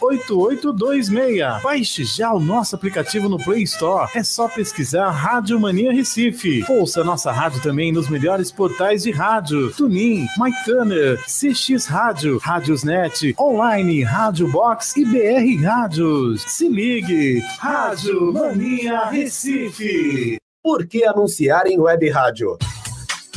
8826. Baixe já o nosso aplicativo no Play Store. É só pesquisar Rádio Mania Recife. Ouça nossa rádio também nos melhores portais de rádio: Tunin, MyTuner, CX Rádio, Rádiosnet, Online, Rádio Box e BR Rádios. Se ligue, Rádio Mania Recife. Por que anunciar em web rádio?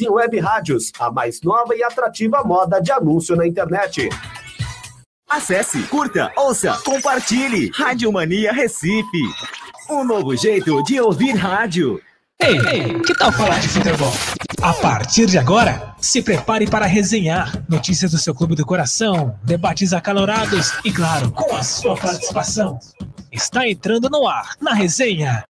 Anuncie Web Rádios, a mais nova e atrativa moda de anúncio na internet. Acesse, curta, ouça, compartilhe. Rádio Mania Recife. Um novo jeito de ouvir rádio. Ei, ei, que tal falar de futebol? A partir de agora, se prepare para resenhar notícias do seu clube do coração, debates acalorados e, claro, com a sua participação. Está entrando no ar, na resenha.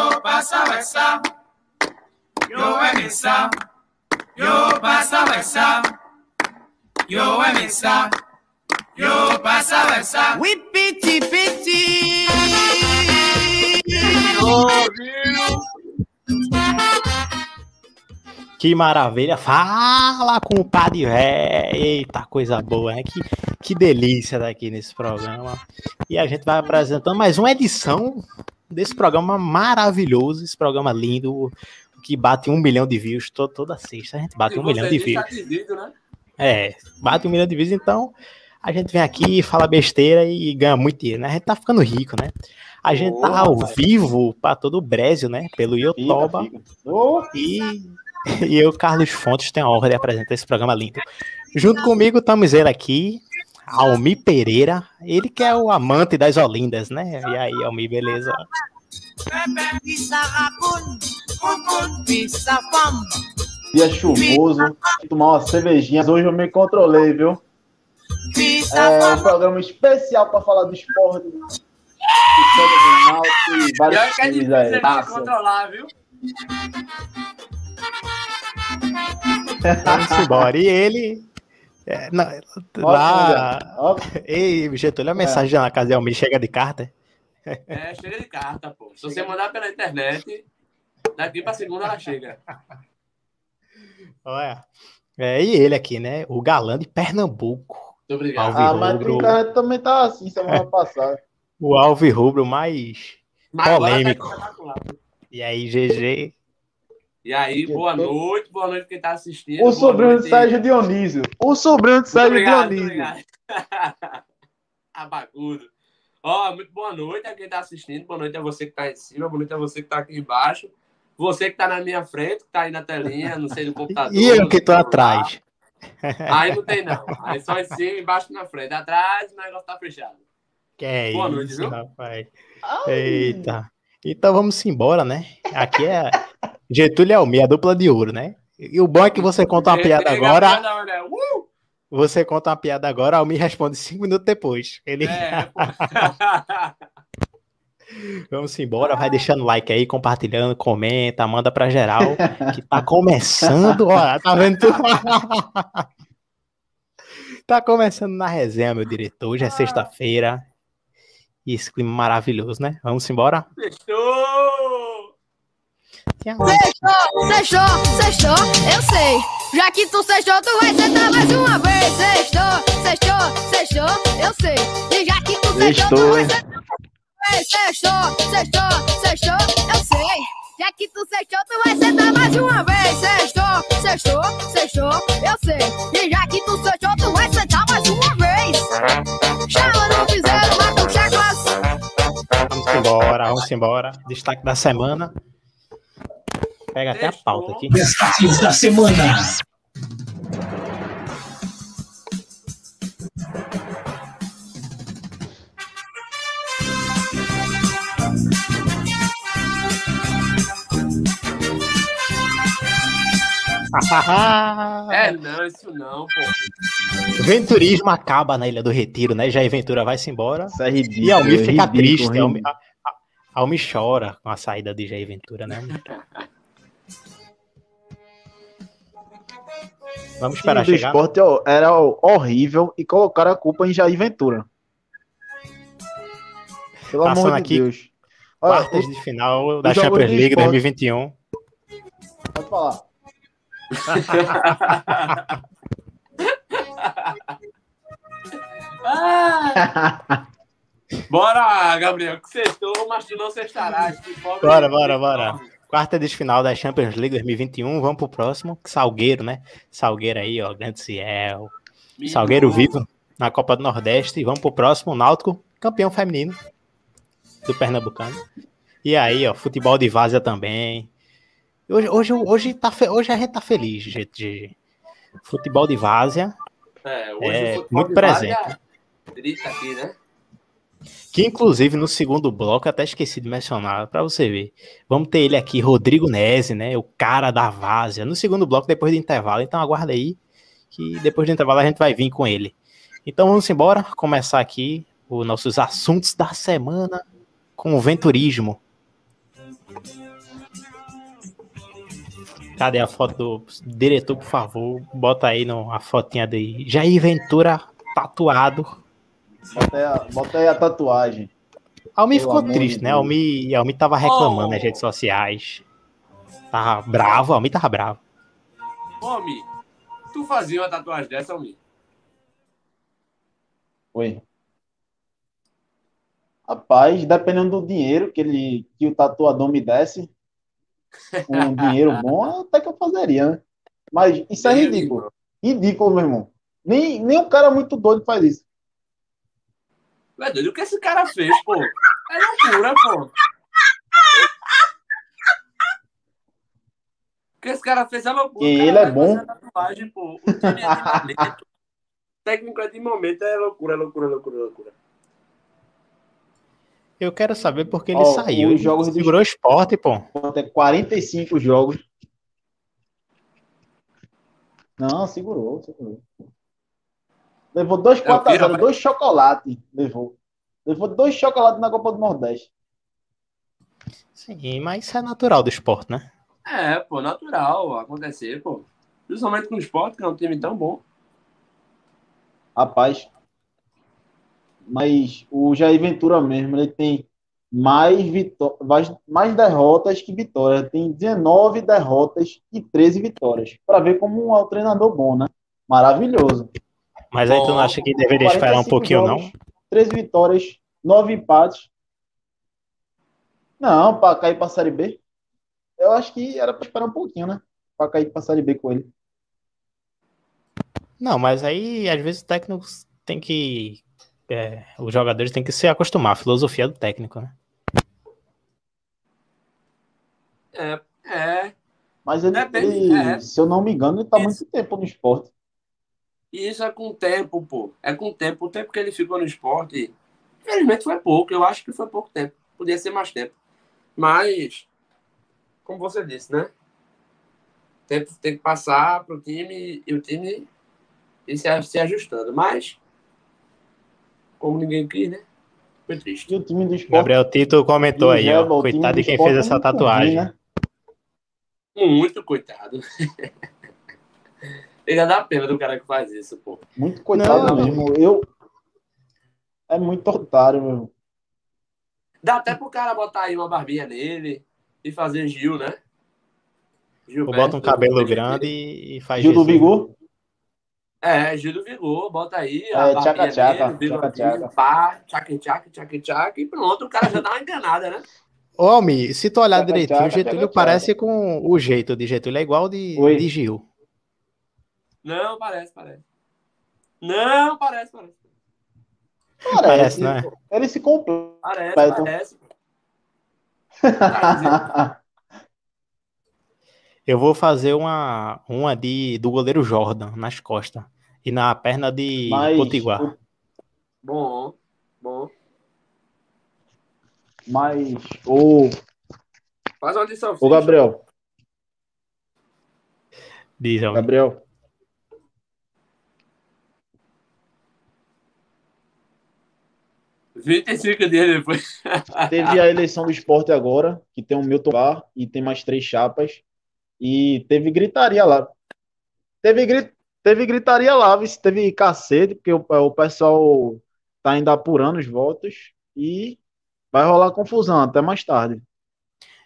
Yo pasaba esa, yo en esa, yo pasaba esa, yo en esa, yo pasaba esa. Whippity pity. Que maravilha! Fala com o Padre Vé! Eita, coisa boa, né? Que, que delícia daqui nesse programa. E a gente vai apresentando mais uma edição desse programa maravilhoso, esse programa lindo, que bate um milhão de views to toda sexta. A gente bate um milhão de views. Né? É, bate um milhão de views, então a gente vem aqui, fala besteira e ganha muito dinheiro, né? A gente tá ficando rico, né? A gente oh, tá ao vivo para todo o Brasil, né? Pelo Yotoba. Oh. E, e eu, Carlos Fontes, tenho a honra de apresentar esse programa lindo. Junto comigo, estamos ele aqui, Almi Pereira, ele que é o amante das Olindas, né? E aí, Almi, beleza? Dia chuvoso, tomar uma cervejinha. Hoje eu me controlei, viu? É um programa especial para falar do esporte. E vários que é difícil aí. controlar, viu? Vamos embora. E ele, é, não, lá. Ei, Getúlio, a mensagem é. na casa de chega de carta? É, chega de carta, pô. Se você mandar pela internet, daqui pra segunda ela chega. Olha. É, e ele aqui, né? O galã de Pernambuco. Muito obrigado. Ah, mas o também tá assim semana passada. o Alvi Rubro mais, mais polêmico. Tá e aí, GG, e aí, boa noite, boa noite quem está assistindo. O sobrinho de Sérgio Dionísio. O sobrinho de Sérgio obrigado, Dionísio. Abagudo. Ó, muito boa noite a quem está assistindo, boa noite a você que está em cima, boa noite a você que está aqui embaixo. Você que está na minha frente, que está aí na telinha, não sei, no computador. e eu que estou atrás. Aí não tem, não. Aí só em cima, embaixo na frente. Atrás, o negócio tá fechado. Que é Boa isso, noite, viu? rapaz. Eita. Então vamos embora, né? Aqui é Getúlio Almeida, a dupla de ouro, né? E o bom é que você conta uma piada agora. Uh! Você conta uma piada agora, Almir responde cinco minutos depois. Ele. É, Vamos embora, vai deixando like aí, compartilhando, comenta, manda pra geral, que tá começando, ó, tá vendo tudo? tá começando na resenha, meu diretor, hoje é sexta-feira, e esse clima maravilhoso, né? Vamos embora? Fechou! Sextou, sextou, sextou, eu sei. Já que tu sextou, tu vai sentar mais uma vez. Sextou, sextou, sextou, eu sei. E já que tu sextou, tu vai sentar mais uma vez. Sextou, sextou, sextou, eu sei. Já que tu sextou, tu vai sentar mais uma vez. Sextou, sextou, sextou, eu sei. E já que tu sextou, tu vai sentar mais uma vez. Chama no piseiro, embora, vamos embora. Destaque da semana. Pega até a pauta aqui. Destaques da semana. Ah, é, não, isso não, pô. Venturismo acaba na Ilha do Retiro, né? já a Ventura vai-se embora. Isso é ridículo, e Almir é fica ridículo, triste. Ridículo. A- a- Almir chora com a saída de Jair Ventura, né? Vamos O esperar chegar. esporte ó, era horrível e colocaram a culpa em Jair Ventura. Pelo Passando amor de aqui, Deus. Olha, Quartas de final da Champions League esporte. 2021. pode falar. Ah, bora, Gabriel, que sextou, mas tu não sextarás. Bora, bora, bora. Quarta de final da Champions League 2021. Vamos pro próximo. Salgueiro, né? Salgueiro aí, ó. Grande Ciel. Salgueiro vivo na Copa do Nordeste. E vamos pro próximo. Náutico, campeão feminino do Pernambucano. E aí, ó, futebol de várzea também. Hoje, hoje, hoje, tá, hoje a gente tá feliz, gente. De futebol de várzea, É, hoje É, o futebol muito presente. várzea Grita aqui, né? Que inclusive no segundo bloco, até esqueci de mencionar, pra você ver. Vamos ter ele aqui, Rodrigo Nese, né? O cara da várzea. No segundo bloco, depois do intervalo. Então aguarda aí, que depois do intervalo a gente vai vir com ele. Então vamos embora, começar aqui os nossos assuntos da semana com o venturismo. Cadê a foto do diretor, por favor? Bota aí no, a fotinha de Jair Ventura tatuado. Bota aí, a, bota aí a tatuagem. Almi Pelo ficou triste, de né? Almi, Almi tava reclamando Oh. nas redes sociais. Tava bravo, Almi tava bravo. Ô, Mi, tu fazia uma tatuagem dessa, Mi? Oi. Rapaz, dependendo do dinheiro que, ele, que o tatuador me desse, um dinheiro bom, até que eu fazeria, né? Mas isso é ridículo. Ridículo, meu irmão. Nem, nem um cara muito doido faz isso. É doido, o que esse cara fez, pô? É loucura, pô. O que esse cara fez é loucura. E ele é bom. Tatuagem, pô. O time é de momento. Técnico é de momento, é loucura, loucura, loucura, loucura. Eu quero saber porque ele Ó, saiu. os Ele jogos do- segurou o esporte, pô. Até 45 jogos. Não, segurou, segurou. Levou dois É, 4 a Pira 0, vai- dois chocolates. Levou. Levou dois chocolates na Copa do Nordeste. Sim, mas isso é natural do esporte, né? É, pô, natural acontecer, pô. Principalmente com o esporte, que é um time tão bom. Rapaz. Mas o Jair Ventura mesmo, ele tem mais, vitó mais, mais derrotas que vitórias. Tem 19 derrotas e 13 vitórias. Para ver como é um treinador bom, né? Maravilhoso. Mas aí tu não acha que deveria esperar um 45 pouquinho, não? jogos, 13 vitórias, 9 empates. Não, para cair para a Série B. Eu acho que era para esperar um pouquinho, né? Para cair para a Série B com ele. Não, mas aí às vezes o técnico tem que. é, os jogadores têm que se acostumar à filosofia do técnico, né? É, é. Mas ele, Depende, ele, é. se eu não me engano, ele está Isso. muito tempo no esporte. E isso é com o tempo, pô. É com o tempo. O tempo que ele ficou no esporte, infelizmente foi pouco. Eu acho que foi pouco tempo. Podia ser mais tempo. Mas, como você disse, né? O tempo tem que passar pro time e o time ir se, se ajustando. Mas, como ninguém quis, né? Foi triste. E o time do esporte. Gabriel Tito comentou aí, Jeba, ó. Coitado do de quem fez é essa ruim, tatuagem. né? Muito coitado. Ele dá pena do cara que faz isso, pô. Muito coitado Não. mesmo. Eu. É muito otário, meu. Dá até pro cara botar aí uma barbinha nele e fazer Gil, né? Gilberto, bota um cabelo Gil- grande e, e faz Gil do Jesus. Vigor? É, Gil do Vigor, bota aí É, a barbinha tchaca, tchaca, dele, tchaca, tchaca. pá, tchaca, tchaca, tchaca, tchaca, e pronto, o cara já dá uma enganada, né? Ô, Almi, se tu olhar Tchaca, direitinho, tchaca, o Getúlio tchaca, tchaca. parece com o jeito de Getúlio, é igual de, Oi. de Gil. Não, parece, parece. Não, parece, parece. Parece, Parece, né? Ele se completa. Parece, Beto. parece. Eu vou fazer uma, uma de, do goleiro Jordan nas costas e na perna de Mas, Potiguar. Bom, bom. mas o, Faz uma lição. o Gabriel, Diz. Gabriel. 25 dias depois. Teve a eleição do esporte agora, que tem o Milton Bar e tem mais três chapas. E teve gritaria lá. Teve, gri- teve gritaria lá, teve cacete, porque o, o pessoal tá ainda apurando os votos e vai rolar confusão até mais tarde.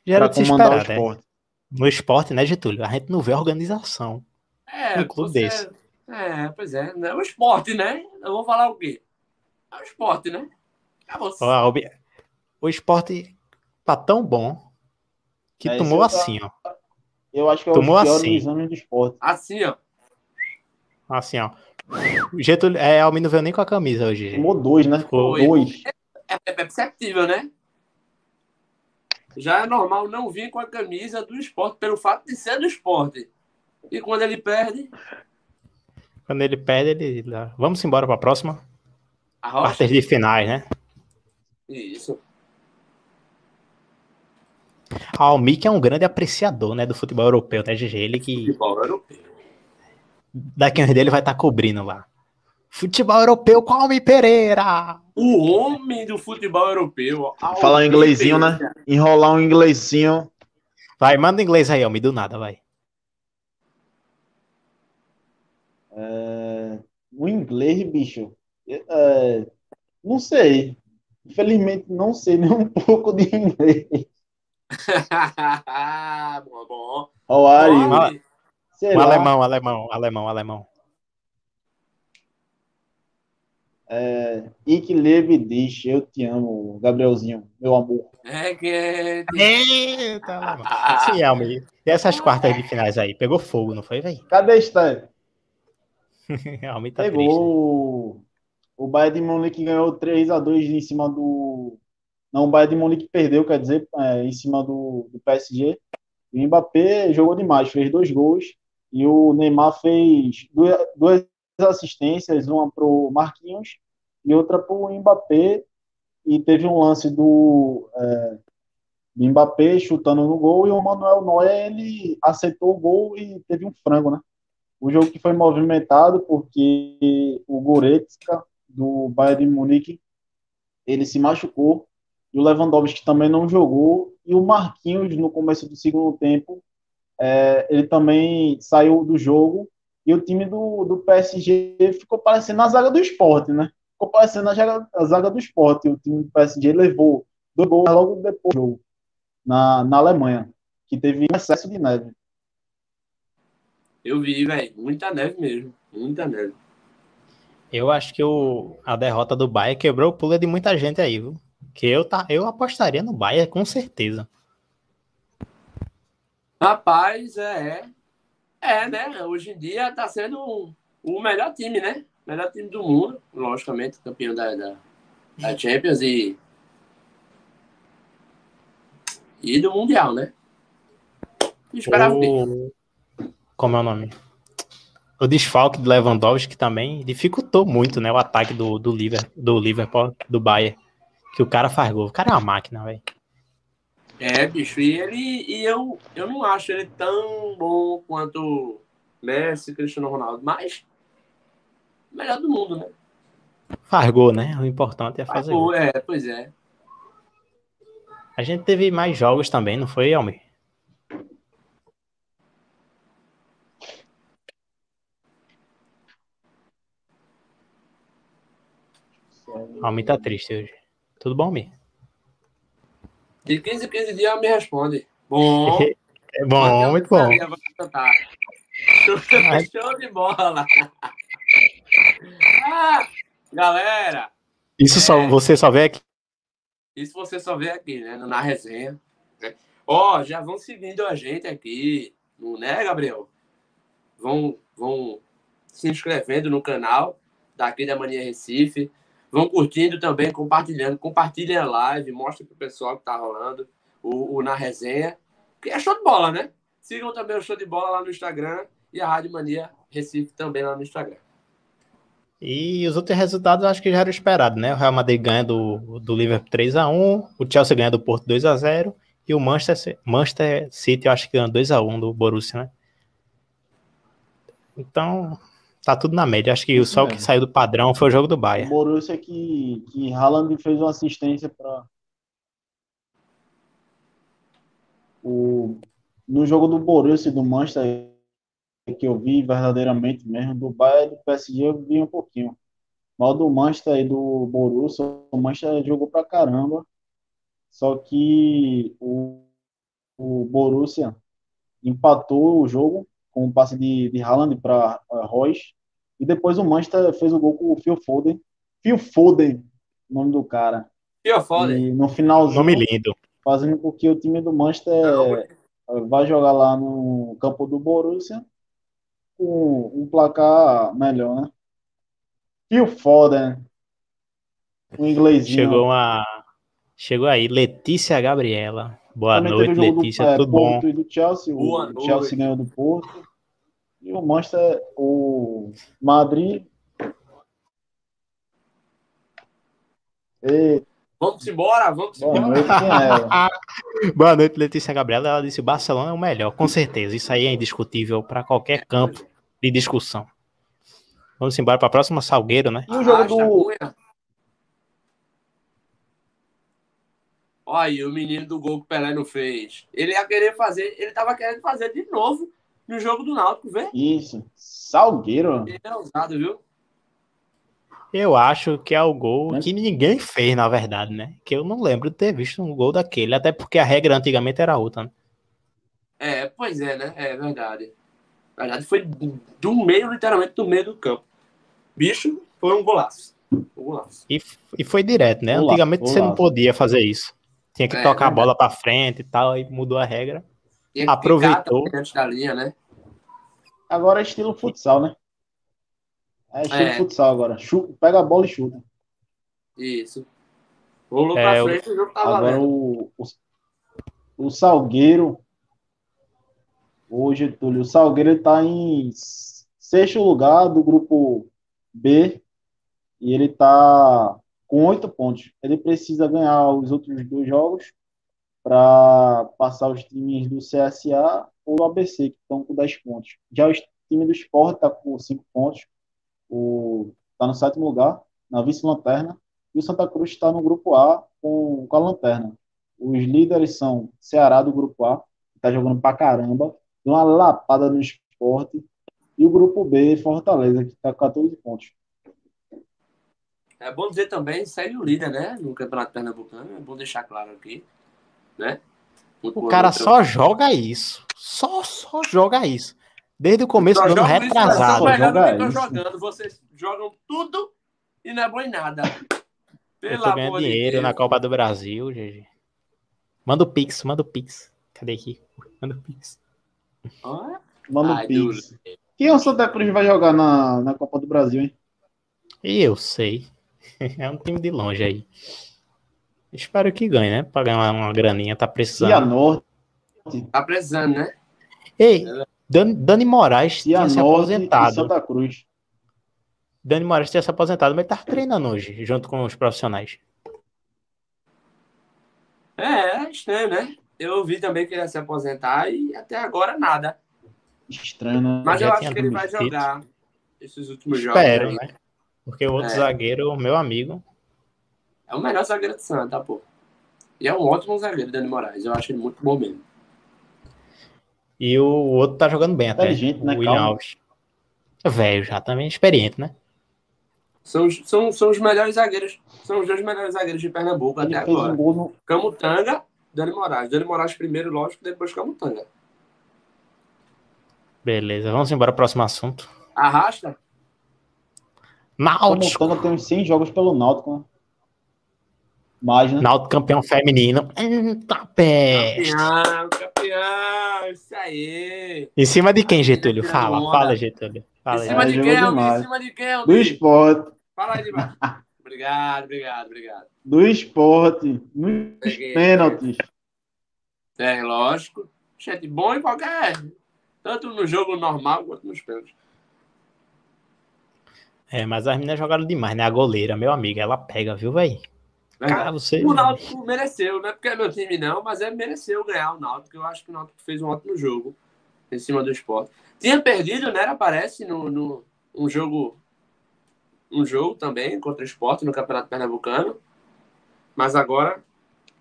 Já era Pra de se comandar o né? esporte. No esporte, né, Getúlio? A gente não vê organização. É, Um clube você- desse. É, pois é. É o esporte, né? Eu vou falar o quê? É o esporte, né? Acabou. Ó, a ob- O esporte tá tão bom que É, tomou assim, ó. Eu acho que é o Tomou pior assim. exame do esporte. Assim, ó. Assim, ó. O Getúlio, é, Almi não veio nem com a camisa hoje. Tomou dois, né? Foi. Dois. É, é perceptível, né? Já é normal não vir com a camisa do esporte, pelo fato de ser do esporte. E quando ele perde, Quando ele perde, ele. Vamos embora pra próxima. a rocha. Quartas de finais, né? Isso. A Almi, que é um grande apreciador, né, do futebol europeu, né, GG? Ele que Futebol europeu. daqui a uns dele vai estar cobrindo lá. Futebol europeu com Almi Pereira! O homem do futebol europeu. Falar em inglesinho, né? Enrolar um inglesinho. Vai, manda em inglês aí, Almi, do nada, vai. É, O inglês, bicho. é, Não sei. Infelizmente, não sei nem um pouco de inglês. bom, bom. How are you? Um alemão, alemão, alemão, alemão. É, Ich lebe dich, eu te amo, Gabrielzinho, meu amor. É que é. Eita, alemão. E essas quartas de finais aí? Pegou fogo, não foi, velho? Cadê Stan? Almi tá triste. Pegou. O Bayern de Munique ganhou 3x2 em cima do. Não, o Bayern de Munique perdeu, quer dizer, é, em cima do, do PSG. O Mbappé jogou demais, fez dois gols. E o Neymar fez duas, duas assistências, uma pro Marquinhos e outra pro Mbappé. E teve um lance do, é, do Mbappé chutando no gol e o Manuel Neuer ele aceitou o gol e teve um frango, né? O jogo que foi movimentado porque o Goretzka do Bayern de Munique ele se machucou e o Lewandowski também não jogou e o Marquinhos no começo do segundo tempo é, ele também saiu do jogo e o time do, do PSG ficou parecendo a zaga do esporte, né? Ficou parecendo a zaga, a zaga do esporte. O time do PSG levou dois gols logo depois do jogo na, na Alemanha, que teve excesso de neve. Eu vi, velho. Muita neve mesmo. Muita neve. Eu acho que o, a derrota do Bayern quebrou o pulo de muita gente aí, viu? Que eu, tá, eu apostaria no Bayern, com certeza. Rapaz, é. É, né? Hoje em dia tá sendo o- o melhor time, né? Melhor time do mundo, logicamente, campeão da, da, da Champions e. E do Mundial, né? Esperava? O... Como é o nome? O desfalque do Lewandowski também dificultou muito, né? O ataque do, do, Liverpool, do Liverpool, do Bayern. Que o cara faz gol. O cara é uma máquina, velho. É, bicho, e ele. E eu, eu não acho ele tão bom quanto Messi, Cristiano Ronaldo, mas. Melhor do mundo, né? Faz gol, né? O importante é fazer gol. É, pois é. A gente teve mais jogos também, não foi, Almir? Almir tá triste hoje. Tudo bom, Almir? De 15 em 15 dias ela me responde. Bom. É bom, muito bom. Show de bola. Ah, galera, Isso só, É. você só vê aqui. isso você só vê aqui, né? Na resenha. Ó, já vão seguindo a gente aqui, né, Gabriel? Vão, vão se inscrevendo no canal daqui da Mania Recife. Vão curtindo também, compartilhando. Compartilhem a live, mostra pro pessoal que tá rolando o, o Na Resenha. Que é show de bola, né? Sigam também o show de bola lá no Instagram e a Rádio Mania Recife também lá no Instagram. E os outros resultados acho que já era esperado, né? O Real Madrid ganha do, do Liverpool 3x1, o Chelsea ganha do Porto 2x0 e o Manchester, Manchester City eu acho que ganha 2x1 do Borussia, né? Então, tá tudo na média. Acho que Isso só o que mesmo. saiu do padrão foi o jogo do O Bayern. Borussia que, que Haaland fez uma assistência para o no jogo do Borussia e do Manchester que eu vi verdadeiramente mesmo, do Bayern e do PSG eu vi um pouquinho. Mas o do Manchester e do Borussia, o Manchester jogou pra caramba. Só que o, o Borussia empatou o jogo com o passe de, de Haaland para Royce. E depois o Manchester fez o gol com o Phil Foden. Phil Foden, o nome do cara. Pio foda. E no finalzinho, Nome lindo. fazendo com que o time do Manchester vai jogar lá no campo do Borussia com um placar melhor, né? Phil Foden, o inglesinho. Chegou uma. Chegou aí, Letícia Gabriela. Boa Também noite, Letícia. do é, Tudo bom? E do Chelsea. Boa o Chelsea noite. ganhou do Porto. E o Manchester, o Madrid. E, Vamos embora, vamos boa embora. noite, é? Boa noite, Letícia Gabriela. Ela disse: o Barcelona é o melhor, com certeza. Isso aí é indiscutível para qualquer campo de discussão. Vamos embora para a próxima Salgueiro, né? E o jogo do. Olha aí, o menino do gol que o Pelé não fez. Ele ia querer fazer, ele tava querendo fazer de novo no jogo do Náutico, vê? Isso, Salgueiro. Ele é ousado, viu? Eu acho que é o gol Né? que ninguém fez, na verdade, né? Que eu não lembro de ter visto um gol daquele, até porque a regra antigamente era outra. Né? É, pois é, né? É verdade. Na verdade, foi do meio, literalmente, do meio do campo. Bicho, foi um golaço. Um golaço. E, e foi direto, né? Golaço, Antigamente você não podia fazer isso. Tinha que É, tocar a verdade. bola para frente e tal, aí mudou a regra. Tinha que Aproveitou. da linha, né? Agora é estilo futsal, né? É estilo É. futsal agora. Chu- pega a bola e chuta. Isso. Rolou É, pra o- frente e o jogo tá Agora valendo. o, o, o Salgueiro. Hoje, Túlio, o Salgueiro está em sexto lugar do grupo B e ele está com oito pontos. Ele precisa ganhar os outros dois jogos para passar os times do CSA ou do ABC, que estão com 10 pontos. Já o time do Sport está com 5 pontos, está no sétimo lugar, na vice-lanterna, e o Santa Cruz está no grupo A com, com a lanterna. Os líderes são Ceará do grupo A, que está jogando pra caramba, deu uma lapada no esporte, e o grupo B, Fortaleza, que está com 14 pontos. É bom dizer também, segue o líder, né? No Campeonato Pernambucano. É bom deixar claro aqui. Né? Muito O cara só joga isso. Só, só joga isso. Desde o começo do ano isso, retrasado. do joga isso. jogando. Vocês jogam tudo e não é bom em nada. Eu Pelo tô ganhando amor de dinheiro Deus. na Copa do Brasil, GG. Manda o Pix, manda o Pix. Cadê aqui? Manda o Pix. Olha. Manda Ai, o Pix. Quem é o Santa Cruz vai jogar na, na Copa do Brasil, hein? E eu sei. É um time de longe aí. Espero que ganhe, né? Pra ganhar uma, uma graninha, tá precisando. Cianorte, Tá precisando, né? Ei, Dani, Dani Moraes tinha se e aposentado. Santa Cruz. Dani Moraes tinha se aposentado, mas tá treinando hoje, junto com os profissionais. É, é estranho, né? Eu ouvi também que ele ia se aposentar e até agora nada. Estranho, né? Mas eu acho que ele vai jogar esses últimos jogos. Espero, aí. né? Porque o outro É. zagueiro, meu amigo, É o melhor zagueiro de Santa, pô. E é um ótimo zagueiro, Dani Moraes. Eu acho ele muito bom mesmo. e o outro tá jogando bem até. O né? William Calma. Alves. Velho já, também experiente, né? São, os- são, são os melhores zagueiros. São os dois melhores zagueiros de Pernambuco Ele até agora. um no. Camutanga, Dani Moraes. Dani Moraes primeiro, lógico, depois Camutanga. Beleza, vamos embora pro próximo assunto. Arrasta? O Náutico. Montana tem uns 100 jogos pelo Náutico, né? Mais, né? Náutico campeão feminino. Tá peste. Campeão, campeão, isso aí. Em cima de quem, Getúlio? Fala, fala, Getúlio. Fala Em cima É, de quem, Albi? Em cima de quem, Do esporte. Fala aí debaixo. obrigado, obrigado, obrigado. Do esporte. Nos Peguei. pênaltis. É, lógico. Gente, bom em qualquer. Tanto no jogo normal quanto nos pênaltis. É, mas as meninas jogaram demais, né? A goleira, meu amigo, ela pega, viu, velho? Cara, você. O Náutico mereceu, não é porque é meu time não, mas é mereceu ganhar o Náutico. Eu acho que o Náutico fez um ótimo jogo. em cima do esporte. Tinha perdido, né? Parece, no, no um jogo um jogo também contra o esporte no Campeonato Pernambucano. Mas agora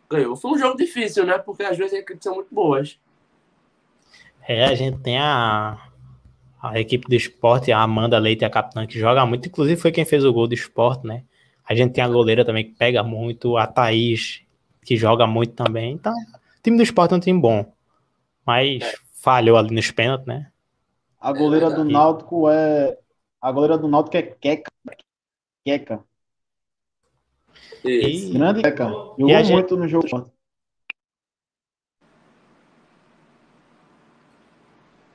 ganhou. Foi um jogo difícil, né? Porque às vezes as equipes são muito boas. É, a gente tem a, a equipe do esporte, a Amanda Leite, a capitã, que joga muito. Inclusive foi quem fez o gol do esporte, né? A gente tem a goleira também que pega muito, a Thaís, que joga muito também. Então, o time do esporte é um time bom. Mas é. falhou ali nos pênaltis, né? A goleira do Náutico é. A goleira do Náutico é Queca. Queca. Isso. Grande Queca. Jogou muito gente... no jogo.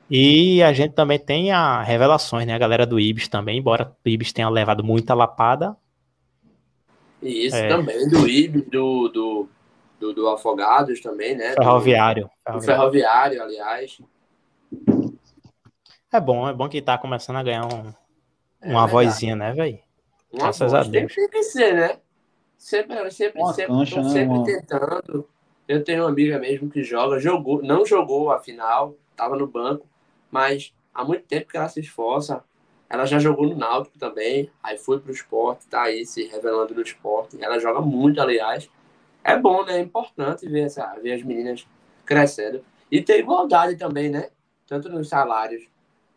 E a gente também tem a revelações, né? A galera do Ibis também, embora o Ibis tenha levado muita lapada. Isso é. também, do Ibis, do, do, do, do, Afogados também, né? Ferroviário. Do, ferroviário. ferroviário, aliás. É bom, é bom que tá começando a ganhar um, é uma vozinha, né, velho? Graças a Deus. Tem que ser, né? Sempre, sempre, uma sempre, cancha, né, sempre tentando. Eu tenho uma amiga mesmo que joga, jogou, não jogou a final, tava no banco, mas há muito tempo que ela se esforça. Ela já jogou no Náutico também, aí foi pro esporte, tá aí se revelando no esporte. Ela joga muito, aliás. É bom, né? É importante ver, essa, ver as meninas crescendo. E ter igualdade também, né? Tanto nos salários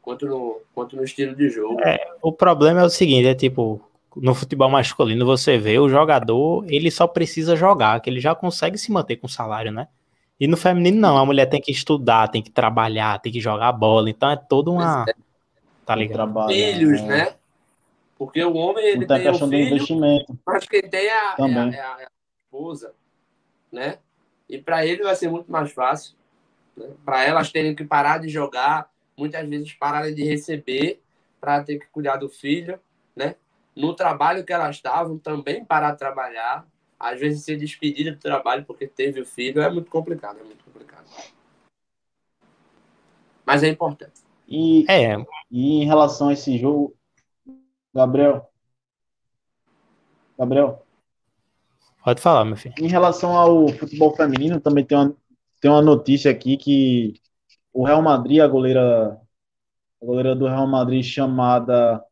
quanto no, quanto no estilo de jogo. É, o problema é o seguinte, é tipo, no futebol masculino você vê o jogador, ele só precisa jogar, que ele já consegue se manter com salário, né? E no feminino, não. A mulher tem que estudar, tem que trabalhar, tem que jogar bola. Então é toda uma. É. Tá ligado? Filhos, né? né? Porque o homem ele tem, tem o filho, investimento. mas quem tem é a, é, a, é a, esposa, né? E para ele vai ser muito mais fácil. Né? Para elas terem que parar de jogar, muitas vezes pararem de receber para ter que cuidar do filho, né? No trabalho que elas estavam, também parar de trabalhar, às vezes ser despedida do trabalho porque teve o filho é muito complicado, é muito complicado. Mas é importante. E, é. e em relação a esse jogo, Gabriel. Gabriel. Pode falar, meu filho. Em relação ao futebol feminino, também tem uma, tem uma notícia aqui que o Real Madrid, a goleira, a goleira do Real Madrid chamada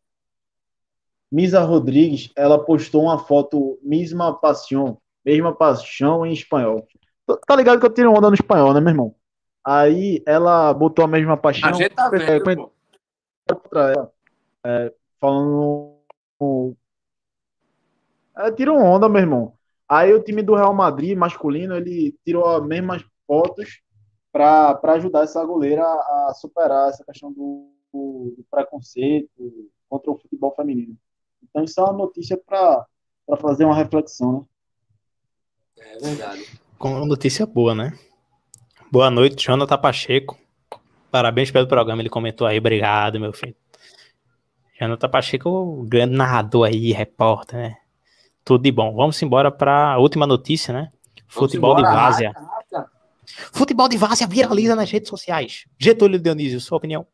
Misa Rodrigues, ela postou uma foto Misma Paixão, mesma paixão em espanhol. Tá ligado que eu tiro onda no espanhol, né, meu irmão? Aí ela botou a mesma paixão. A gente tá vendo, pra ela, é, falando. É, tirou onda, meu irmão. Aí o time do Real Madrid masculino, ele tirou as mesmas fotos para ajudar essa goleira a superar essa questão do, do preconceito contra o futebol feminino. Então, isso é uma notícia para fazer uma reflexão, né? É verdade. Com uma notícia boa, né? Boa noite, Jonathan Pacheco. Parabéns pelo programa, ele comentou aí. Obrigado, meu filho. Jonathan Pacheco, grande narrador aí, repórter, né? Tudo de bom. Vamos embora para a última notícia, né? Futebol embora, de Várzea. Futebol de Várzea viraliza nas redes sociais. Getúlio Dionísio, sua opinião?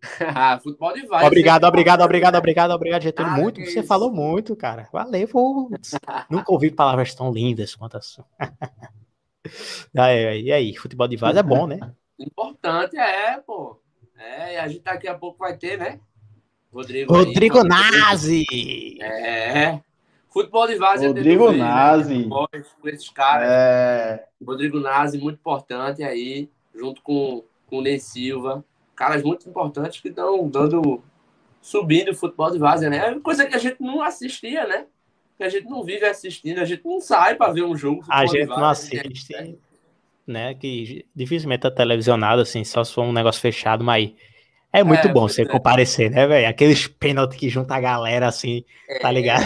Futebol de. Obrigado, obrigado, obrigado, obrigado, obrigado, Getúlio. Ah, muito, você isso. falou muito, cara. Valeu. Nunca ouvi palavras tão lindas quanto a sua. e aí, futebol de várzea é bom, né? Importante é, pô. É, e a gente daqui a pouco vai ter, né? Rodrigo. Rodrigo aí, Nazi! É. Futebol de várzea. Rodrigo né? Nazi. Né? Com esses caras. É. Rodrigo Nazi, muito importante aí, junto com, com o Ney Silva caras muito importantes que estão dando subindo o futebol de várzea, né? É coisa que a gente não assistia, né? Que a gente não vive assistindo, a gente não sai para ver um jogo. A gente várzea, não assiste, né? né? Que dificilmente é televisionado, assim, só se for um negócio fechado, mas é muito é, bom você é. comparecer, né, velho? Aqueles pênaltis que junta a galera, assim, é, tá ligado?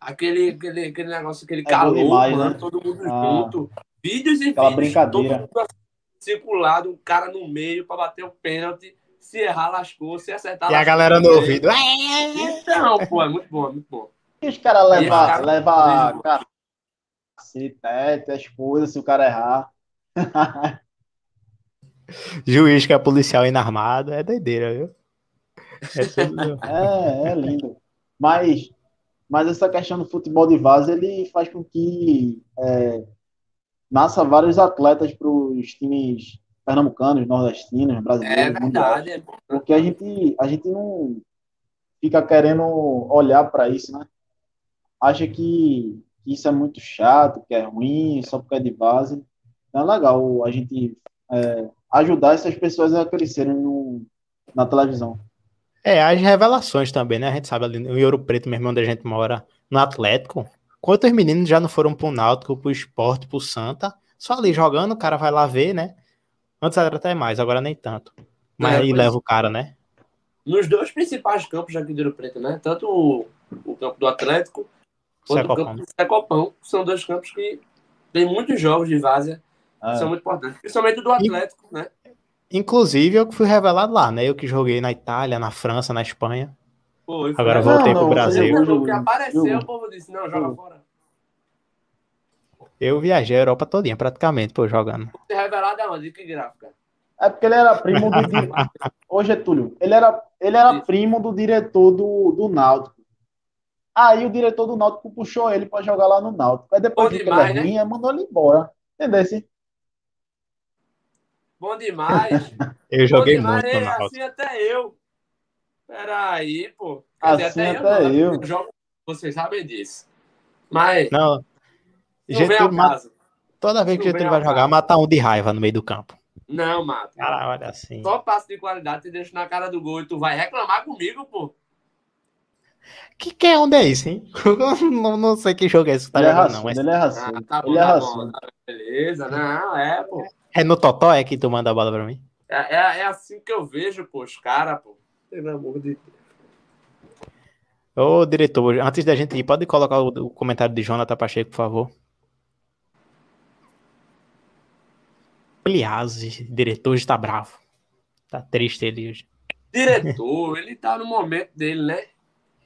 aquele, aquele, aquele negócio, aquele é calor, demais, mano, né? todo mundo ah, junto. Vídeos e Aquela vídeos, brincadeira. todo mundo circulado, um cara no meio para bater o pênalti. Se errar, lascou. Se acertar, E a galera no ouvido. Então, pô, é muito bom, é muito bom. E os caras levam cara, leva cacete, é, esposa, se o cara errar. Juiz que é policial inarmado, é doideira, viu? É, tudo... é, é lindo. Mas, mas essa questão do futebol de vaso, ele faz com que é, nasça vários atletas para os times pernambucanos, nordestinos, brasileiros, É verdade. é. Porque a gente, a gente não fica querendo olhar para isso, né? Acha que isso é muito chato, que é ruim, só porque é de base. Então é legal a gente é, ajudar essas pessoas a crescerem no, na televisão. É, as revelações também, né? A gente sabe ali no Ouro Preto, mesmo onde a gente mora, no Atlético. Quantos meninos já não foram pro Náutico, pro Esporte, pro Santa? Só ali jogando, o cara vai lá ver, né? Antes era até mais, agora nem tanto. Mas É, aí leva o cara, né? Nos dois principais campos aqui do Ouro Preto, né? Tanto o, o campo do Atlético quanto o campo do Secopão. São dois campos que tem muitos jogos de várzea É. que são muito importantes. Principalmente o do Atlético, né? Inclusive, eu que fui revelado lá, né? Eu que joguei na Itália, na França, na Espanha. Foi, Agora voltei Não, pro não, Brasil. eu- O que eu- apareceu, eu- o povo disse, não, joga fora. Eu viajei a Europa todinha, praticamente, pô, jogando. Ser revelado aonde? Que gráfica? É porque ele era primo do. di- Ô, Getúlio, ele era, ele era Isso. primo do diretor do, do Náutico. Aí o diretor do Náutico puxou ele pra jogar lá no Náutico. Aí depois Bom viu que demais, ele é né? mandou ele embora. Entendeu? assim? Bom demais. Eu joguei Bom demais, muito no é, Náutico. assim até eu. Peraí, pô. Quer dizer, Assim até, até eu. eu. não, jogo- vocês sabem disso. Mas Não, não vem Getúlio mata- toda vez que Não Getúlio vai jogar, caso. mata um de raiva no meio do campo. Não, Mato. Cara, olha assim. Só passo de qualidade te deixo na cara do gol e tu vai reclamar comigo, pô. Que que é onde é isso, hein? Não, não sei que jogo é esse tá Ele é jogando, não. raçudo, Mas ele é raçudo. Ah, tá bom, Ele é tá bom. tá Beleza, não, é, pô. é no Totó é que tu manda a bola pra mim? É, é, é assim que eu vejo, pô, os caras, pô. Pelo amor de Deus. Ô, diretor, antes da gente ir, pode colocar o, o comentário de Jonathan Pacheco, por favor? Pliazzi, diretor está bravo. Tá triste ele hoje. Diretor, ele tá no momento dele, né?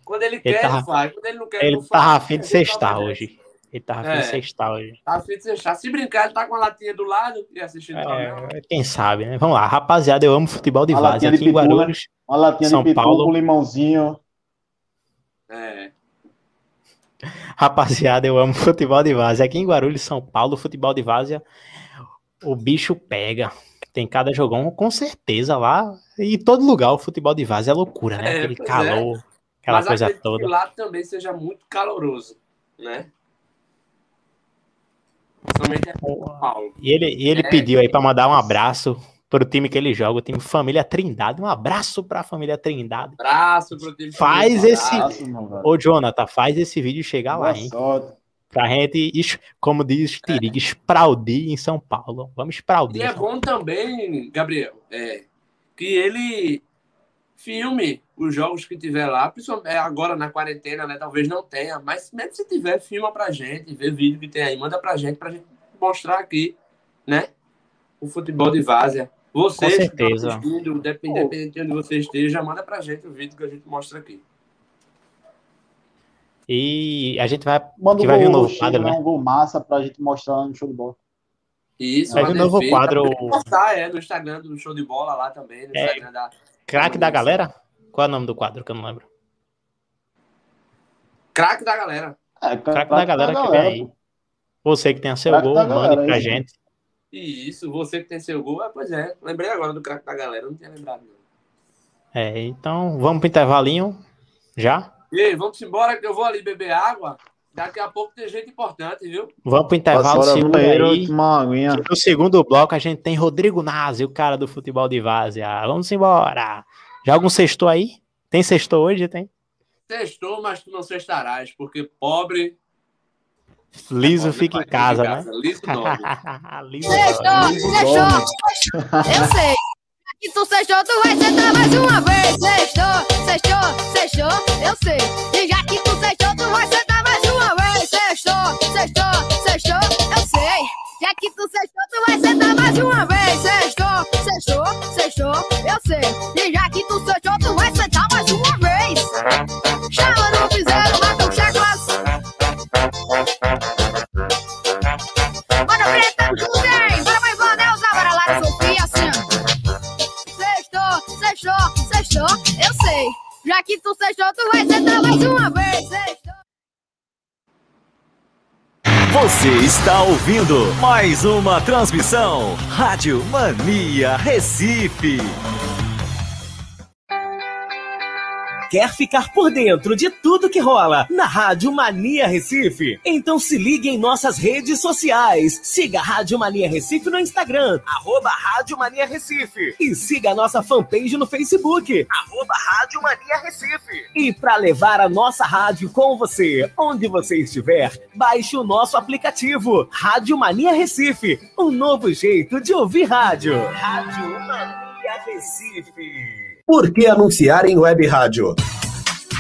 Quando ele, Ele quer, tava- ele faz. Quando ele não quer, Ele não faz. tava afim de sextar hoje. Ele tava afim É. de sextar hoje. Tá afim de sextar. Se brincar, ele tá com a latinha do lado e assistindo. É, quem sabe, né? Vamos lá, rapaziada, eu amo futebol de A latinha de aqui em? Guarulhos. Uma latinha São de pitu Paulo. com limãozinho. É. Rapaziada, eu amo futebol de várzea. Aqui em Guarulhos, São Paulo, futebol de várzea, o bicho pega. Tem cada jogão, com certeza, lá. E em todo lugar, o futebol de várzea é loucura, né? É, Aquele pois calor, aquela Mas coisa toda. que lá também seja muito caloroso, né? Somente é São Paulo. E ele, e ele É. pediu aí pra mandar um abraço pro time que ele joga, o time Família Trindade. Um abraço pra Família Trindade. Abraço pro time. Faz esse- velho. Ô, Jonathan, faz esse vídeo chegar lá, Boa hein? sorte. Pra gente, como diz Tirig, espraudir em São Paulo. Vamos espraudir. E é bom também, Gabriel, é, que ele filme os jogos que tiver lá, principalmente é, agora na quarentena, né? Talvez não tenha, mas mesmo se tiver, filma pra gente, vê vídeo que tem aí, manda pra gente, pra gente mostrar aqui, né? O futebol de várzea. Vocês Com que estão certeza. assistindo, independente de onde você esteja, manda pra gente o vídeo que a gente mostra aqui. E a gente vai. Manda que um vai vir um gol, novo quadro, né? né? um gol massa pra gente mostrar lá no show de bola. Isso, Vai vir um novo defesa, quadro. postar, é, no Instagram do Show de Bola lá também, no É. Instagram da... Craque da galera? Qual é o nome do quadro que eu não lembro? Craque da galera. É, Craque da galera que vem aí. pô. Você que tem seu Craque gol, da mande galera, pra gente. E isso, você que tem seu gol, é, pois é. Lembrei agora do craque da galera, não tinha lembrado. Não. É, então vamos pro intervalinho. Já? E aí, vamos embora que eu vou ali beber água. Daqui a pouco tem gente importante, viu? Vamos pro intervalo. Segura aí. No segundo bloco a gente tem Rodrigo Nazi, o cara do futebol de várzea. Vamos embora. Já algum sextou aí? Tem sextou hoje? Tem? Sextou, mas tu não sextarás, porque pobre. Liso fica em casa, né? Liso dorme. Liso Sextou, sextou. Eu sei. Que tu sextou, tu vai sentar mais uma vez. Sextou, sextou, sextou, eu sei. E já que tu sextou, tu vai sentar mais uma vez. Sextou, sextou, sextou, eu sei. Já que tu sextou, tu vai sentar mais uma vez. Sextou, sextou, sextou, eu sei. E já que tu sextou, tu vai sentar mais uma vez. Chama no ouvindo mais uma transmissão Rádio Mania Recife. Quer ficar por dentro de tudo que rola na Rádio Mania Recife? Então se ligue em nossas redes sociais. Siga a Rádio Mania Recife no Instagram, arroba Rádio Mania Recife. E siga a nossa fanpage no Facebook, arroba Rádio Mania Recife. E para levar a nossa rádio com você, onde você estiver, baixe o nosso aplicativo, Rádio Mania Recife. Um novo jeito de ouvir rádio. Rádio Mania Recife. Por que anunciar em web rádio?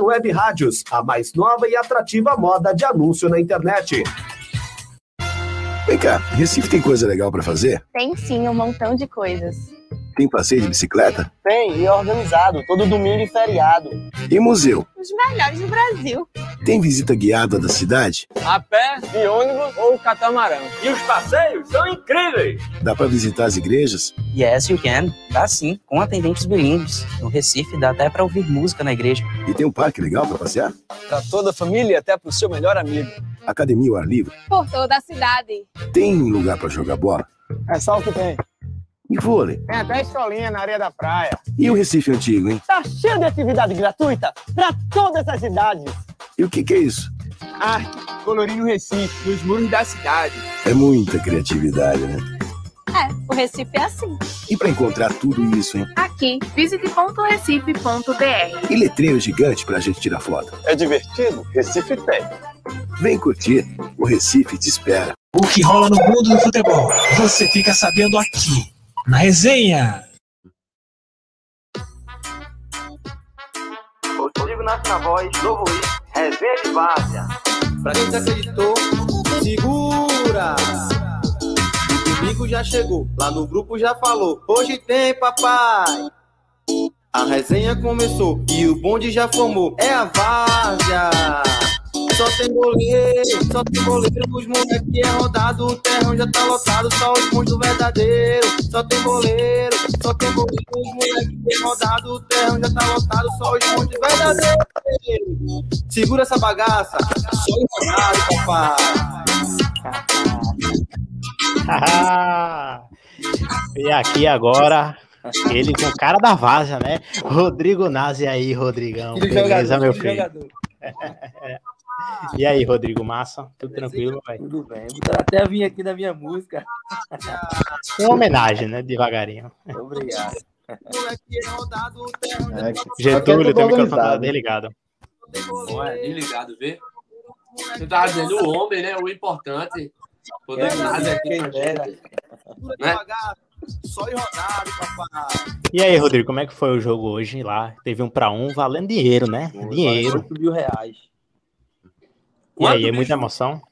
Web Rádios, a mais nova e atrativa moda de anúncio na internet. Vem cá, Recife tem coisa legal para fazer? Tem sim, um montão de coisas. Tem passeio de bicicleta? Tem, e organizado, todo domingo e feriado. E museu? Os melhores do Brasil. Tem visita guiada da cidade? A pé, de ônibus ou catamarã. E os passeios são incríveis! Dá para visitar as igrejas? Yes, you can. Dá sim, com atendentes bilíngues. No Recife dá até para ouvir música na igreja. E tem um parque legal para passear? Para toda a família e até para o seu melhor amigo. Academia ao ar livre? Por toda a cidade. Tem lugar para jogar bola? É só o que tem. E vôlei? Tem até escolinha na areia da praia. E o Recife Antigo, hein? Tá cheio de atividade gratuita para todas as idades. E o que, que é isso? Arte, colorindo o Recife, nos muros da cidade. É muita criatividade, né? É, o Recife é assim. E para encontrar tudo isso, hein? Aqui, visite.recife.br. E letreiro gigante pra gente tirar foto. É divertido? Recife tem. Vem curtir, o Recife te espera. O que rola no mundo do futebol, você fica sabendo aqui, na resenha. Rodrigo nasce na voz, novo hit, resenha de várzea. Pra quem desacreditou, segura! O domingo já chegou, lá no grupo já falou. Hoje tem papai! A resenha começou e o bonde já formou. É a várzea! Só tem goleiro, só tem goleiro, os moleque é rodado, o terrão já tá lotado, só os pontos verdadeiro. Só tem goleiro, só tem goleiro, os moleque é rodado, o terrão já tá lotado, só os pontos verdadeiros. Segura essa bagaça, só o rodado, papai. e aqui agora, ele com cara da vaza, né? Rodrigo Nazi aí, Rodrigão. Beleza, meu filho? E aí, Rodrigo Massa? Tudo tranquilo, velho? Tudo bem. Vou até vir aqui na minha música. Uma homenagem, né? Devagarinho. Obrigado. É, Getúlio, tem o microfone tá desligado. Não é desligado, vê? Você tava dizendo o homem, né? O importante. Poder é, nada aqui. Né? Só ir rodado, papai. E aí, Rodrigo, como é que foi o jogo hoje lá? Teve um para um valendo dinheiro, né? Dinheiro. 8 mil reais. E aí, é muita emoção?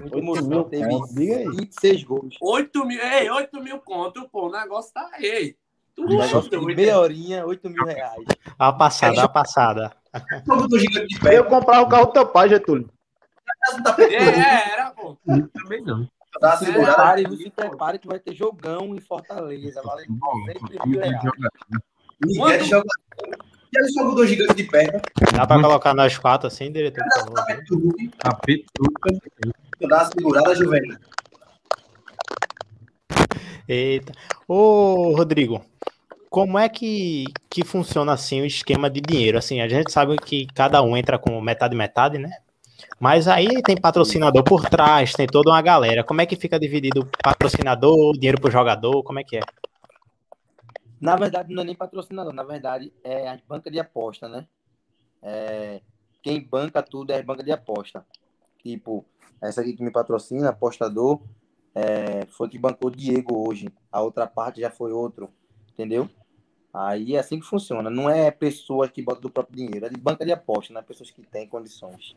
Muita emoção. Teve 26 gols. 8 mil, ei, 8 mil conto, pô, o negócio tá aí. Tudo negócio de meia horinha, 8 mil reais. A passada, a passada. Eu comprar o carro do teu pai, Getúlio. É, é, era, pô. Também não. Tá se prepare, se prepare que vai ter jogão em Fortaleza. Vale 90 mil reais. Miguel joga. Já viu o jogador gigante de perna? Dá pra colocar nós quatro assim, diretor? Capituca. Dá uma segurada, Juvenil. Eita. Ô, Rodrigo, como é que, que funciona assim o esquema de dinheiro? Assim, a gente sabe que cada um entra com metade metade, né? Mas aí tem patrocinador por trás, tem toda uma galera. Como é que fica dividido patrocinador, dinheiro pro jogador? Como é que é? Na verdade, não é nem patrocinador, na verdade é a banca de aposta, né? É, quem banca tudo é a banca de aposta. Tipo, essa aqui que me patrocina, apostador, é, foi que bancou Diego hoje. A outra parte já foi outro, entendeu? Aí é assim que funciona. Não é pessoas que botam do próprio dinheiro, é de banca de aposta, não é pessoas que têm condições.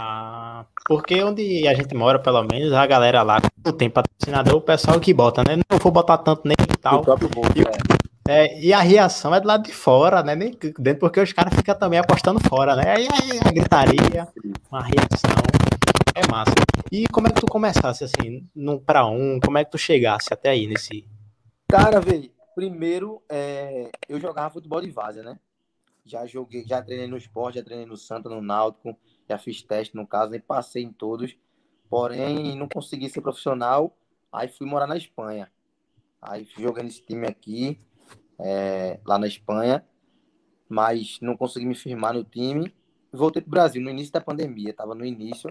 Ah, porque onde a gente mora, pelo menos, a galera lá não tem patrocinador, o pessoal que bota, né? Não vou botar tanto nem e tal. E, é, e a reação é do lado de fora, né? Nem dentro, porque os caras ficam também apostando fora, né? Aí, aí a gritaria, uma reação. É massa. E como é que tu começasse assim, num pra um? Como é que tu chegasse até aí nesse. Cara, velho, primeiro é, eu jogava futebol de várzea, né? Já joguei, já treinei no esporte, já treinei no Santa, no Náutico, já fiz teste no caso, nem passei em todos. Porém, não consegui ser profissional, aí fui morar na Espanha. Aí joguei nesse time aqui, é, lá na Espanha, mas não consegui me firmar no time. Voltei pro Brasil no início da pandemia, tava no início.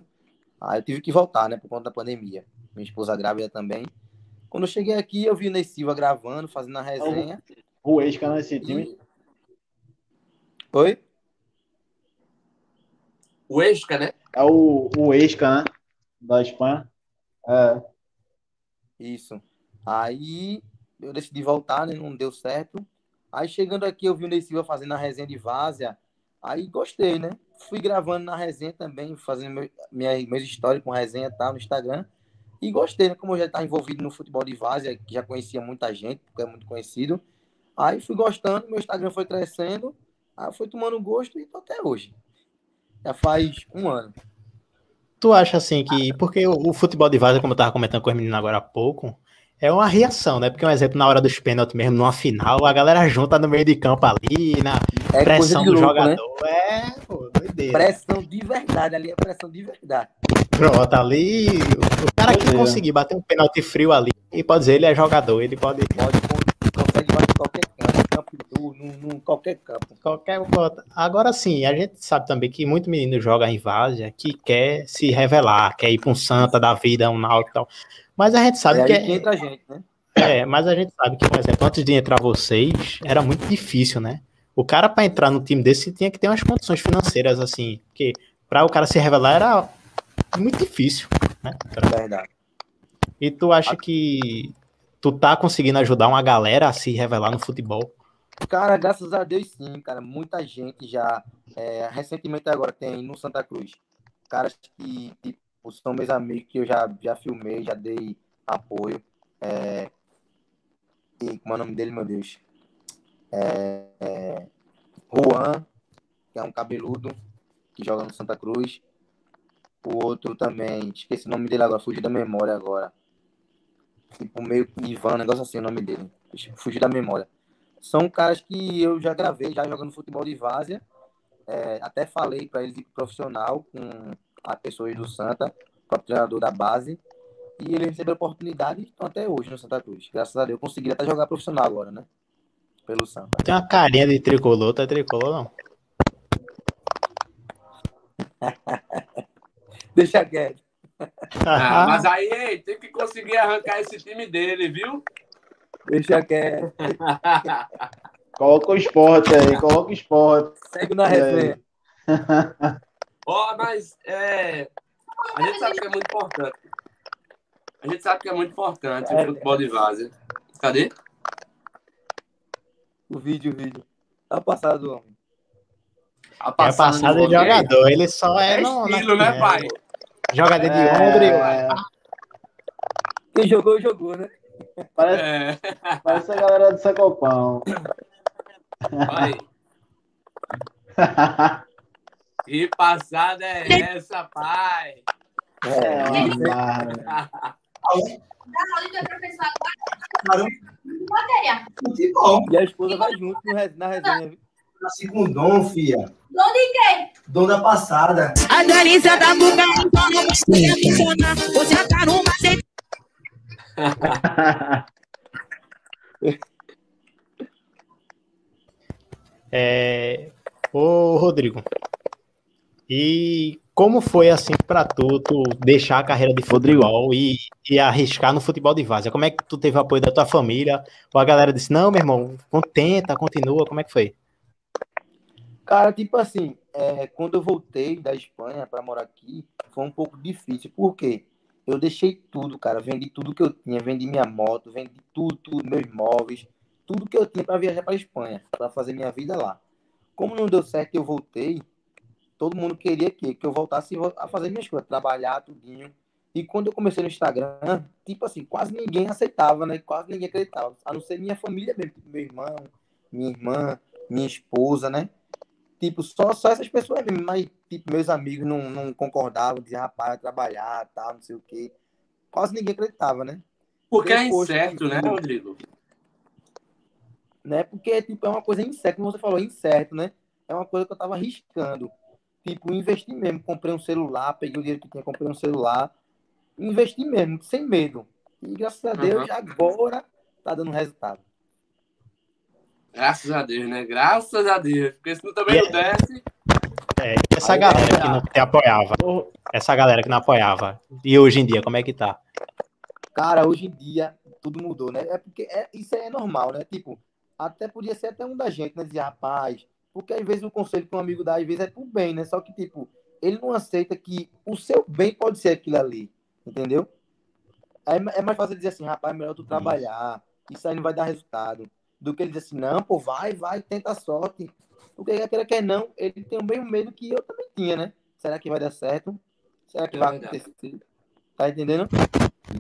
Aí eu tive que voltar, né, por conta da pandemia. Minha esposa grávida também. Quando eu cheguei aqui, eu vi o Ney Silva gravando, fazendo a resenha. O Esca nesse time. Oi? O Esca, né? É o, o Esca, né? Da Espanha. É. Isso. Aí eu decidi voltar, né? Não deu certo. Aí chegando aqui, eu vi o Ney Silva fazendo a resenha de várzea. Aí gostei, né? Fui gravando na resenha também, fazendo minha, meus stories com resenha tal no Instagram. E gostei, né? Como eu já estava envolvido no futebol de várzea, que já conhecia muita gente, porque é muito conhecido. Aí fui gostando, meu Instagram foi crescendo, aí foi tomando gosto e tô até hoje. Já faz um ano. Tu acha assim que. Porque o, futebol de várzea, como eu tava comentando com os meninos agora há pouco, é uma reação, né? Porque um exemplo, na hora dos pênaltis mesmo, numa final, a galera junta no meio de campo ali, na É pressão do louco, né? jogador. É, pô, doideira. Pressão de verdade, ali é pressão de verdade. Pronto, ali. O cara que Doideira. conseguir bater um pênalti frio ali, e pode dizer, ele é jogador, ele pode. Consegue bater em qualquer campo, campo duro, num, num qualquer campo. Qualquer bota. Agora sim, a gente sabe também que muito menino joga em várzea que quer se revelar, quer ir para um Santa da vida, um Náutico e tal. Mas a gente sabe é que que é, entra a gente, né? é, mas a gente sabe que, por exemplo, antes de entrar vocês, era muito difícil, né? O cara para entrar no time desse tinha que ter umas condições financeiras assim, porque para o cara se revelar era muito difícil, né? Verdade. E tu acha que tu tá conseguindo ajudar uma galera a se revelar no futebol? Cara, graças a Deus sim, cara. Muita gente já. é, recentemente agora tem no Santa Cruz. Caras que são meus amigos que eu já, já filmei, já dei apoio. É, e como é o nome dele, meu Deus? É, é, Juan, que é um cabeludo, que joga no Santa Cruz. O outro também, esqueci o nome dele agora, fugiu da memória agora. Tipo, meio que Ivan, um negócio assim o nome dele. Fugiu da memória. São caras que eu já gravei, já jogando futebol de várzea. É, até falei para eles pro profissional com as pessoas do Santa, o treinador da base. E ele recebeu a oportunidade e estão até hoje no Santa Cruz. Graças a Deus, consegui até jogar profissional agora, né? Pelo Santa. Tem uma carinha de tricolor, tá tricolor não? Deixa quieto. Ah, mas aí ei, tem que conseguir arrancar esse time dele, viu? Deixa quieto. Coloca o esporte aí, coloca o esporte. Segue na resenha. Ó, mas é, a gente sabe que é muito importante. A gente sabe que é muito importante o futebol de várzea. Cadê? O vídeo, o vídeo. Tá passado, homem. A É passado de jogador, ele só é, É no- estilo, na- né, pai? Jogador de É. ombro e vai. Quem jogou, jogou, né? Parece, É. parece a galera do Sacopão. Vai. Que passada é essa, pai? É, Futebol. E a esposa vai junto na resenha. viu? Nasci com dom, filha. Dom de quem? Dom da passada. A delícia da boca então não vai funcionar. Você tá numa. É... Ô, Rodrigo. E como foi assim pra tu, tu deixar a carreira de futebol e, e arriscar no futebol de várzea? Como é que tu teve o apoio da tua família? Ou a galera disse, não, meu irmão, tenta, continua, como é que foi? Cara, tipo assim, é, quando eu voltei da Espanha para morar aqui, foi um pouco difícil. Por quê? Eu deixei tudo, cara. Vendi tudo que eu tinha, vendi minha moto, vendi tudo, tudo, meus móveis, tudo que eu tinha para viajar para Espanha, para fazer minha vida lá. Como não deu certo, eu voltei. Todo mundo queria que, que eu voltasse a fazer minhas coisas, trabalhar, tudinho. E quando eu comecei no Instagram, tipo assim, quase ninguém aceitava, né? Quase ninguém acreditava. A não ser minha família mesmo, tipo, meu irmão, minha irmã, minha esposa, né? Tipo, só, só essas pessoas mesmo. Mas, tipo, meus amigos não, não concordavam, diziam, rapaz, trabalhar, tal, não sei o quê. Quase ninguém acreditava, né? Porque é Depois, incerto, tipo, né, Rodrigo? né? Porque tipo, é uma coisa incerta, como você falou, incerto, né? É uma coisa que eu tava arriscando. Tipo, investi mesmo, comprei um celular, peguei o dinheiro que tinha, comprei um celular, investi mesmo, sem medo. E graças a Deus, Uhum. agora tá dando resultado. Graças a Deus, né? Graças a Deus. Porque se não também não desse. É, e essa galera que não te apoiava, essa galera que não apoiava, e hoje em dia, como é que tá? Cara, hoje em dia tudo mudou, né? É porque é, isso é normal, né? Tipo, até podia ser até um da gente, né? Dizer, rapaz, porque às vezes o conselho que um amigo dá, às vezes é pro bem, né? Só que, tipo, ele não aceita que o seu bem pode ser aquilo ali, entendeu? É, é mais fácil dizer assim, rapaz, é melhor tu trabalhar, isso aí não vai dar resultado, do que ele dizer assim, não, pô, vai, vai, tenta a sorte. Porque aquele quer não, ele tem o mesmo medo que eu também tinha, né? Será que vai dar certo? Será que É vai acontecer? Tá entendendo?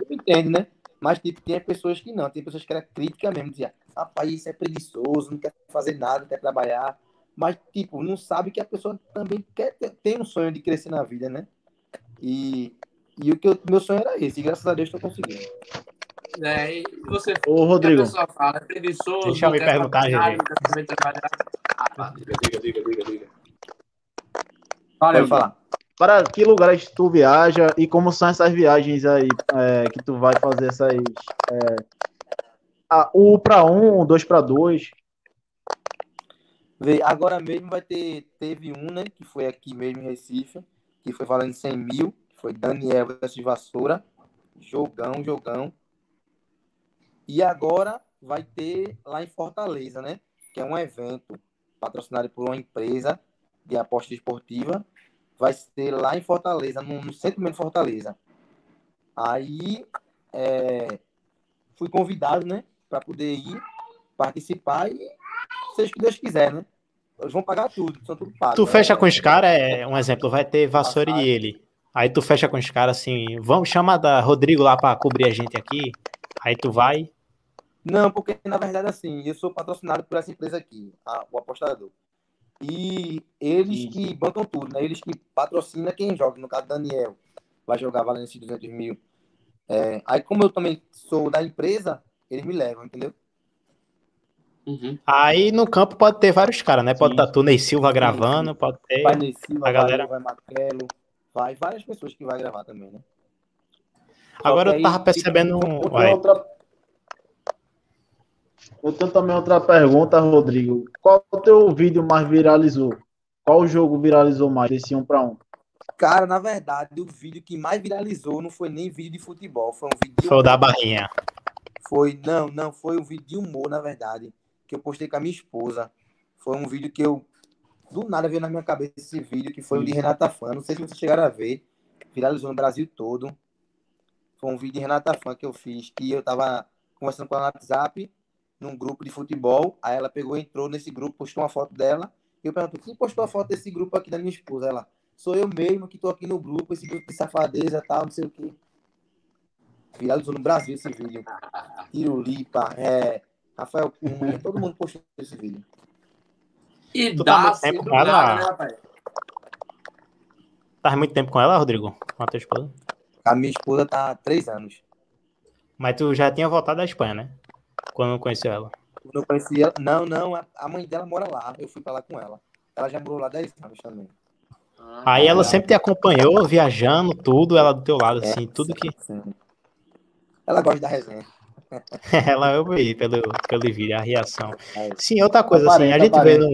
Entende, né? Mas, tipo, tem pessoas que não. Tem pessoas que eram críticas mesmo. Dizia, rapaz, isso é preguiçoso, não quer fazer nada, não quer trabalhar. Mas, tipo, não sabe que a pessoa também quer ter, tem um sonho de crescer na vida, né? E, e o que eu- meu sonho era esse. E graças a Deus estou conseguindo. É, e você Ô, Rodrigo. A fala, é preguiçoso. Deixa eu me perguntar. Ah, tá. Diga, diga, diga, diga, diga. Pode Fala, falar. Para que lugares tu viaja e como são essas viagens aí é, que tu vai fazer essas. É, ah, o para um, o dois para dois. Agora mesmo vai ter, teve um, né, que foi aqui mesmo em Recife, que foi valendo 100 mil, foi Daniel versus Vassoura, jogão, jogão. E agora vai ter lá em Fortaleza, né, que é um evento patrocinado por uma empresa de aposta esportiva, vai ser lá em Fortaleza, no, no centro mesmo de Fortaleza. Aí, é, fui convidado, né, para poder ir participar e seja o que Deus quiser, né? Eles vão pagar tudo, são tudo pago. Tu né? fecha com os caras, é um exemplo, vai ter Vassoura e ele. Aí tu fecha com os caras assim, vamos chamar da Rodrigo lá pra cobrir a gente aqui. Aí tu vai. Não, porque na verdade assim, eu sou patrocinado por essa empresa aqui, a- o apostador. E eles que bancam tudo, né? Eles que patrocinam quem joga, no caso Daniel, vai jogar valendo esses 200 mil. É, aí como eu também sou da empresa, eles me levam, entendeu? Aí no campo pode ter vários caras, né? Pode estar tu, Ney Silva gravando, pode ter Vai Ney Silva, a galera. vai, vai Maquelo, vai várias pessoas que vai gravar também, né? Agora eu Só que tava aí, percebendo. Eu tenho Vai. outra, eu tenho também outra pergunta, Rodrigo. Qual o teu vídeo mais viralizou? Qual jogo viralizou mais desse um para um? Cara, na verdade, o vídeo que mais viralizou não foi nem vídeo de futebol, foi um vídeo de Foi o da barrinha. Foi, não, não, foi um vídeo de humor, na verdade, que eu postei com a minha esposa. Foi um vídeo que eu, do nada veio na minha cabeça esse vídeo, que foi o de Renata Fã. Não sei se vocês chegaram a ver. Viralizou no Brasil todo. Foi um vídeo de Renata Fã que eu fiz, que eu tava conversando com ela no WhatsApp, num grupo de futebol. Aí ela pegou, entrou nesse grupo, postou uma foto dela. E eu pergunto, quem postou a foto desse grupo aqui da minha esposa? Ela, sou eu mesmo que tô aqui no grupo, esse grupo de safadeza tal, não sei o quê. Viralizou no Brasil esse vídeo. Tirulipa, é, Rafael Cunha, todo mundo postou esse vídeo. E Tu tá dá muito sim tempo com ela? né, rapaz? Tava muito tempo com ela, Rodrigo? Com a tua esposa? A minha esposa tá há três anos. Mas tu já tinha voltado da Espanha, né? Quando conheceu ela. Quando eu conheci ela, não, não, a- mãe dela mora lá. Eu fui pra lá com ela. Ela já morou lá 10 anos também. Aí ela sempre te acompanhou, viajando, tudo, ela do teu lado, É, assim, tudo que. Ela gosta da resenha. ela eu vi pelo, pelo vídeo, a reação. É. Sim, outra coisa, assim, a gente vê no.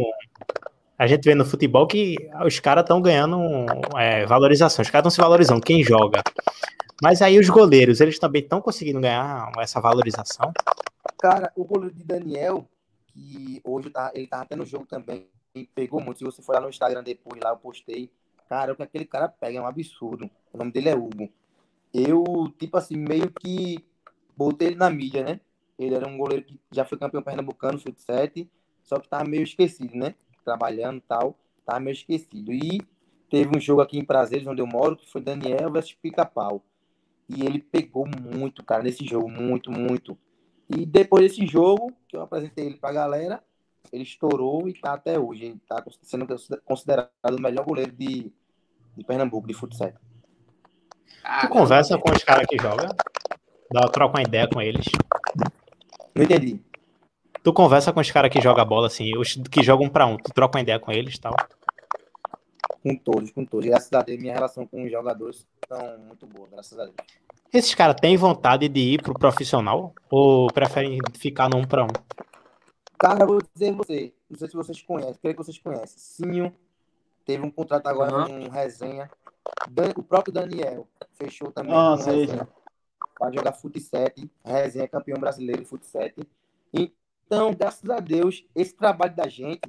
A gente vê no futebol que os caras estão ganhando é, valorização, os caras estão se valorizando, quem joga. Mas aí os goleiros, eles também estão conseguindo ganhar essa valorização. Cara, o goleiro de Daniel, que hoje tá, ele tá até no jogo também, e pegou muito. Se você for lá no Instagram depois, lá eu postei. Cara, o que aquele cara pega é um absurdo. O nome dele é Hugo. Eu, tipo assim, meio que botei ele na mídia, né? Ele era um goleiro que já foi campeão pernambucano, sub-7, só que tava meio esquecido, né? Trabalhando e tal, tava meio esquecido. E teve um jogo aqui em Prazeres, onde eu moro, que foi Daniel versus Pica-Pau. E ele pegou muito, cara, nesse jogo, muito, muito. E depois desse jogo, que eu apresentei ele pra galera, ele estourou e tá até hoje. Ele tá sendo considerado o melhor goleiro de, de Pernambuco, de futsal. Tu conversa com os caras que jogam? Dá, troca uma ideia com eles? Não entendi. Tu conversa com os caras que jogam bola, assim, os que jogam um pra um, tu troca uma ideia com eles e tal? Com todos, com todos. Graças a Deus, minha relação com os jogadores estão muito boa, graças a Deus. Esses caras têm vontade de ir pro profissional? Ou preferem ficar no um pra um? Cara, eu vou dizer você, não sei se vocês conhecem, creio que vocês conhecem. Sinho teve um contrato agora com resenha. O próprio Daniel fechou também Ah, sei, resenha. Vai jogar Fut 7, resenha campeão brasileiro Fut 7. Então, graças a Deus, esse trabalho da gente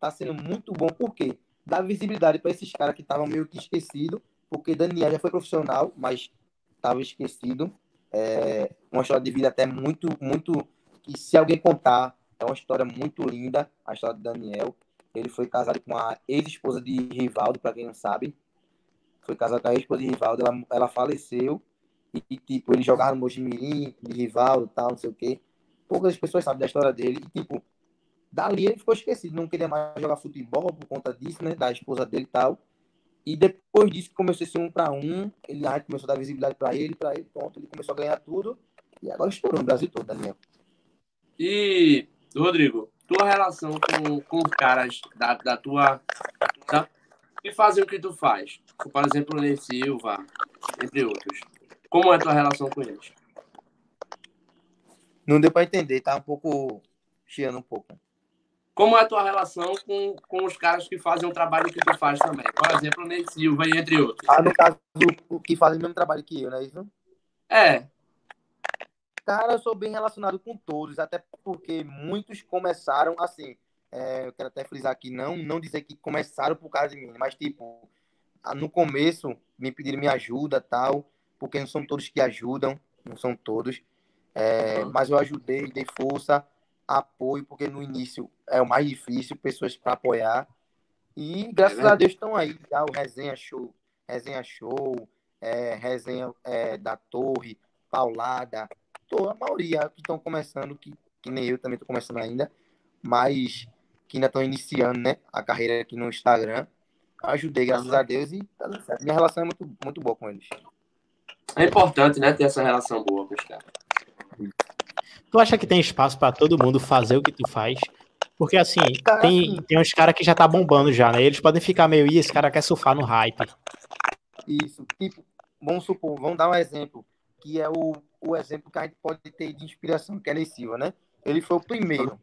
tá sendo muito bom, porque dá visibilidade para esses caras que estavam meio que esquecidos, porque Daniel já foi profissional, mas estava esquecido. É uma história de vida até muito, muito. que se alguém contar, é uma história muito linda, a história de Daniel. Ele foi casado com a ex-esposa de Rivaldo, para quem não sabe. Foi casado com a ex-esposa de Rivaldo, ela, ela faleceu. E, e, tipo, ele jogava no Mojimirim, de Rivaldo tal, não sei o quê. Poucas pessoas sabem da história dele. E, tipo, dali ele ficou esquecido, não queria mais jogar futebol por conta disso, né? Da esposa dele e tal. E depois disso começou ser um para um, ele aí começou a dar visibilidade para ele, para ele, pronto, ele começou a ganhar tudo. E agora estourou no Brasil todo, Daniel. E, Rodrigo, tua relação com, com os caras da, da tua. Tá? Que fazem o que tu faz? Por exemplo, o Ney Silva, entre outros. Como é a tua relação com eles? Não deu para entender, tá um pouco chiando um pouco. Como é a tua relação com, com os caras que fazem o trabalho que tu faz também? Por exemplo, o Ney Silva entre outros. Ah, no caso, o que fazem o mesmo trabalho que eu, não é isso? É. Cara, eu sou bem relacionado com todos, até porque muitos começaram assim. é, eu quero até frisar aqui, não, não dizer que começaram por causa de mim, mas tipo, no começo me pediram minha ajuda tal, porque não são todos que ajudam, não são todos. É, mas eu ajudei, dei força, apoio, porque no início é o mais difícil, pessoas para apoiar. E graças a Deus estão aí, já o Resenha Show, Resenha Show, é, Resenha é, da Torre, Paulada, a maioria que estão começando, que, que nem eu também estou começando ainda, mas que ainda estão iniciando né, a carreira aqui no Instagram. Ajudei, graças a Deus, e tá dando certo. Minha relação é muito, muito boa com eles. É importante, né, ter essa relação boa com os caras. Tu acha que tem espaço pra todo mundo fazer o que tu faz? Porque assim, tem, tem uns caras que já tá bombando já, né? Eles podem ficar meio, ih, esse cara quer surfar no hype. Isso, tipo, vamos supor, vamos dar um exemplo, que é o, o exemplo que a gente pode ter de inspiração, que é Ney Silva, né? Ele foi o primeiro.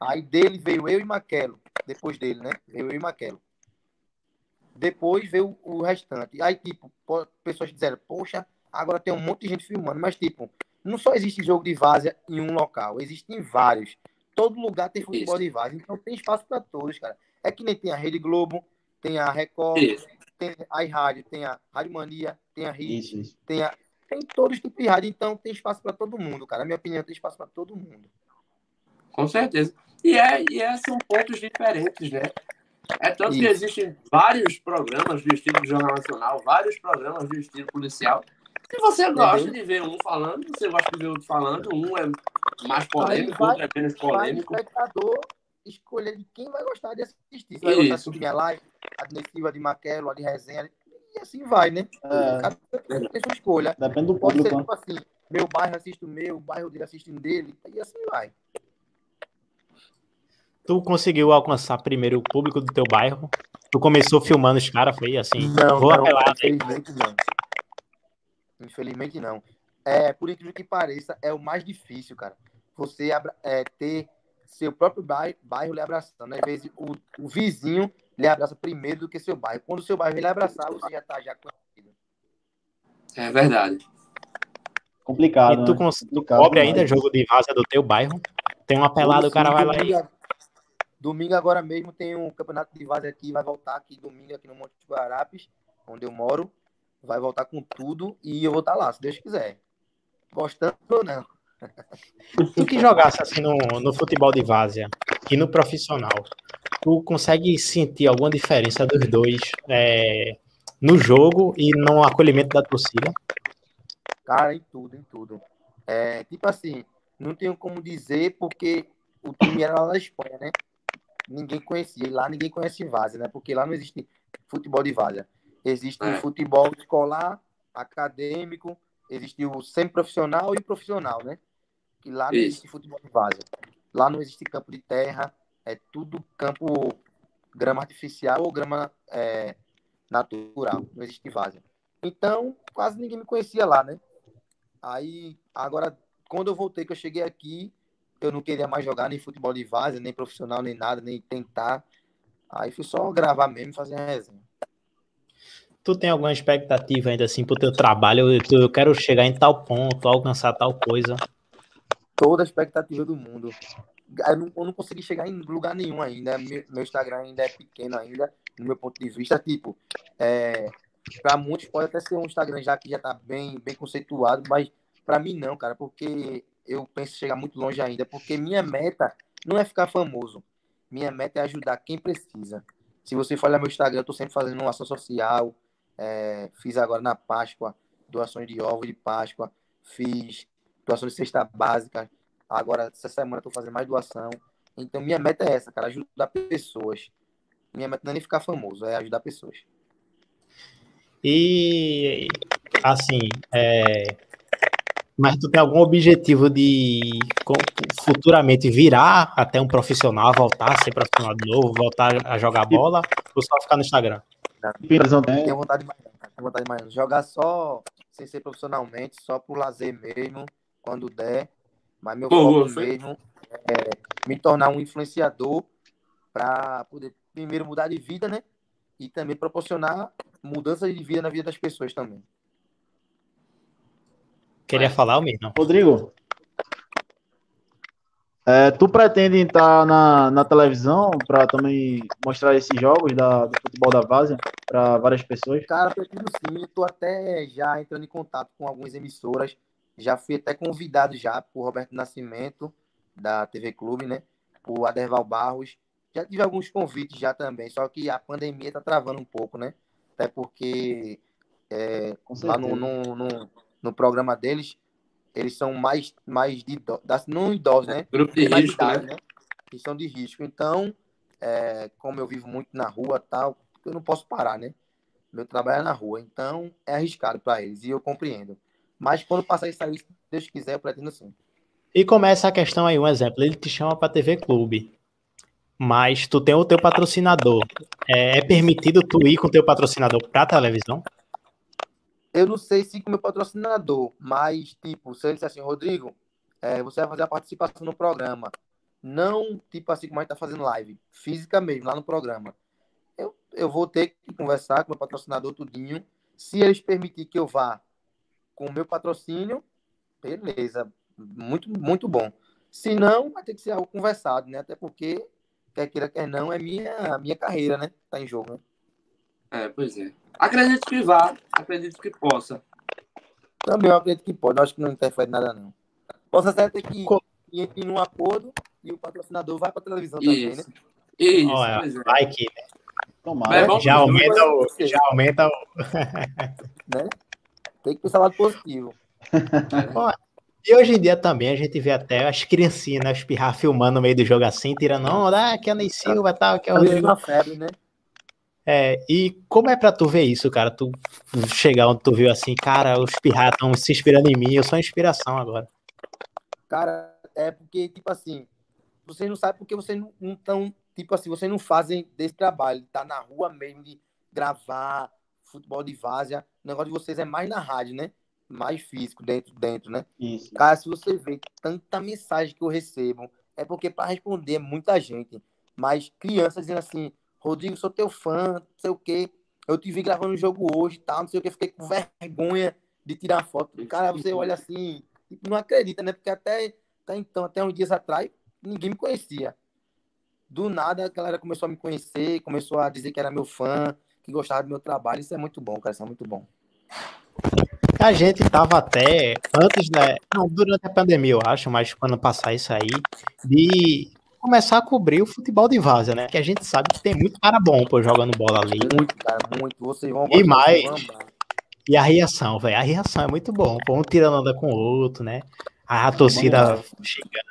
Aí dele veio eu e Maquelo, depois dele, né? Veio eu e Maquelo. Depois veio o restante. Aí, tipo, po- pessoas disseram, poxa, agora tem um monte de gente filmando, mas, tipo, não só existe jogo de várzea em um local, existem vários. Todo lugar tem futebol de várzea, então tem espaço para todos, cara. É que nem tem a Rede Globo, tem a Record, Isso. tem a rádio, tem a Rádio Mania, tem a Isso, isso. tem a tem todos os tipos de rádio, então tem espaço para todo mundo, cara. Na minha opinião, tem espaço para todo mundo. Com certeza. E, é, e é, são pontos diferentes, né? É tanto que Isso. existem vários programas do estilo do Jornal Nacional, vários programas do estilo policial. Se você gosta de ver um falando, você gosta de ver outro falando, um é mais polêmico, Aí outro é menos vai polêmico. o espectador escolher de quem vai gostar de assistir. Se vai gostar Isso. de minha live, a de Nessiva, de Maquelo, a de Resenha, e assim vai, né? É. Cada um tem sua escolha. Depende do Pode ser público. tipo assim, meu bairro assiste o meu, o bairro dele assiste o dele, e assim vai. Tu conseguiu alcançar primeiro o público do teu bairro? Tu começou filmando os caras, foi assim, vou apelar. infelizmente não. Infelizmente não. É, por incrível que pareça, é o mais difícil, cara. Você abra- é, ter seu próprio bairro, bairro lhe abraçando. Às vezes o, o vizinho lhe abraça primeiro do que seu bairro. Quando o seu bairro lhe abraçar, você já tá já conhecido. É verdade. Complicado. E tu, né? tu cobre demais. ainda jogo de vaza do teu bairro? Tem uma pelada, o cara vai lá e. domingo, domingo agora mesmo tem um campeonato de vaza aqui, vai voltar aqui domingo aqui no Monte de Guarapes, onde eu moro. Vai voltar com tudo e eu vou estar lá, se Deus quiser. Gostando ou não. Tu que jogasse assim no, no futebol de várzea e no profissional, tu consegue sentir alguma diferença dos dois é, no jogo e no acolhimento da torcida? Cara, em tudo, em tudo. É, tipo assim, não tenho como dizer porque o time era lá da Espanha, né? Ninguém conhecia. E lá ninguém conhece Várzea, né? Porque lá não existe futebol de Várzea. Existe É. o futebol escolar, acadêmico, existe o semiprofissional e o profissional, né? Que lá não Isso. existe futebol de Várzea. Lá não existe campo de terra, é tudo campo grama artificial ou grama é, natural, não existe Várzea. Então, quase ninguém me conhecia lá, né? Aí, agora, quando eu voltei, que eu cheguei aqui, eu não queria mais jogar nem futebol de várzea, nem profissional, nem nada, nem tentar. Aí fui só gravar mesmo e fazer a resenha. Tu tem alguma expectativa ainda assim pro teu trabalho? Eu, eu quero chegar em tal ponto, alcançar tal coisa. Toda a expectativa do mundo. Eu não, eu não consegui chegar em lugar nenhum ainda. Meu, meu Instagram ainda é pequeno ainda, no meu ponto de vista. Tipo, é, para muitos pode até ser um Instagram já que já tá bem, bem conceituado, mas para mim não, cara, porque eu penso chegar muito longe ainda, porque minha meta não é ficar famoso. Minha meta é ajudar quem precisa. Se você for olhar meu Instagram, eu tô sempre fazendo uma ação social. É, fiz agora na Páscoa doações de ovos de Páscoa. Fiz doações de cesta básica. Agora, essa semana, tô fazendo mais doação. Então, minha meta é essa, cara, ajudar pessoas. Minha meta não é nem ficar famoso, é ajudar pessoas. E assim, é, mas tu tem algum objetivo de futuramente virar até um profissional, voltar a ser profissional de novo, voltar a jogar bola, ou só ficar no Instagram? Tenho vontade de cara. Tenho vontade de mais. não. Jogar só, sem ser profissionalmente, só por lazer mesmo, quando der. Mas meu Pô, foco mesmo é me tornar um influenciador para poder, primeiro, mudar de vida, né? E também proporcionar mudanças de vida na vida das pessoas também. Queria falar o mesmo. Rodrigo, é, tu pretende estar na, na televisão para também mostrar esses jogos da, do futebol da Várzea para várias pessoas? Cara, pretendo sim. Eu tô até já entrando em contato com algumas emissoras. Já fui até convidado já por Roberto Nascimento, da TV Clube, né? Por Aderval Barros. Já tive alguns convites já também, só que a pandemia tá travando um pouco, né? Até porque é, lá no, no, no, no programa deles, eles são mais, mais de ido- da- não idosos, né? Grupo de mais risco, idade, né? Que são de risco. Então, é, como eu vivo muito na rua tal, eu não posso parar, né? Meu trabalho é na rua, então é arriscado para eles e eu compreendo. Mas quando passar isso aí, se Deus quiser, eu pretendo sim. E começa a questão aí, um exemplo, ele te chama para TV Clube, mas tu tem o teu patrocinador. É, é permitido tu ir com o teu patrocinador pra televisão? Eu não sei se com meu patrocinador, mas, tipo, se ele disser assim, Rodrigo, é, você vai fazer a participação no programa. Não, tipo assim, como a gente tá fazendo live, física mesmo, lá no programa. Eu, eu vou ter que conversar com meu patrocinador tudinho. Se eles permitirem que eu vá com o meu patrocínio, beleza. Muito, muito bom. Se não, vai ter que ser algo conversado, né? Até porque, quer queira, quer não, é minha, minha carreira, né? Tá em jogo, né? É, pois é. Acredito que vá, acredito que possa. Também eu acredito que pode, eu acho que não interfere nada, não. Posso até ter que ir em um acordo e o patrocinador vai para televisão também, né? Isso. Isso, Olha, pois é. vai que, né? Tomara. É bom já aumenta o, já aumenta o... Né? Tem que pensar lado positivo. Ó, E hoje em dia também a gente vê até as criancinhas, né, espirrar filmando no meio do jogo assim, tirando onda, ah, que é a Ney Silva e tal, que é o Tá vendo Rodrigo. febre, né? É, e como é pra tu ver isso, cara? Tu chegar onde tu viu assim, cara, os pirratas estão se inspirando em mim, eu sou a inspiração agora. Cara, é porque, tipo assim, vocês não sabem porque vocês não- não estão, tipo assim, vocês não fazem desse trabalho, de tá na rua mesmo, de gravar futebol de várzea. O negócio de vocês é mais na rádio, né? Mais físico, dentro, dentro, né? Isso. Cara, se você vê tanta mensagem que eu recebo, é porque para responder é muita gente. Mas crianças dizendo assim, Rodrigo, sou teu fã, não sei o quê. Eu te vi gravando um jogo hoje e tal, não sei o que, fiquei com vergonha de tirar foto. Cara, você olha assim, e não acredita, né? Porque até, até então, até uns dias atrás, ninguém me conhecia. Do nada, a galera começou a me conhecer, começou a dizer que era meu fã, que gostava do meu trabalho. Isso é muito bom, cara, isso é muito bom. A gente tava até, antes da. Não, durante a pandemia, eu acho, mas quando passar isso aí, de começar a cobrir o futebol de Várzea, né? Que a gente sabe que tem muito cara bom, pô, jogando bola ali. Muito, cara, muito. Vocês vão E mais. E a reação, velho. A reação é muito bom. Pô, um tirando onda com o outro, né? A torcida chegando.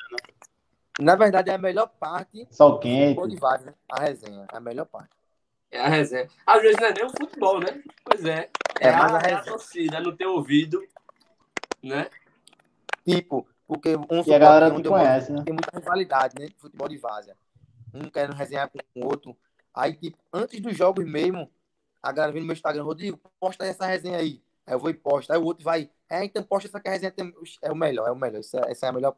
Na verdade, é a melhor parte do quente. futebol de Várzea, né? A resenha. É a melhor parte. É a resenha. Às vezes não é nem o futebol, né? Pois é. É, É mais a, a é a torcida, no teu ouvido, né? Tipo, porque um E a galera moro, conhece, né? Tem muita rivalidade, né? Futebol de Várzea. Um querendo resenhar com o outro. Aí, tipo, antes dos jogos mesmo, a galera vem no meu Instagram, Rodrigo, posta essa resenha aí. Aí eu vou e posto. Aí o outro vai, é, então posta essa que a resenha tem... é o melhor, é o melhor. Essa, essa é a melhor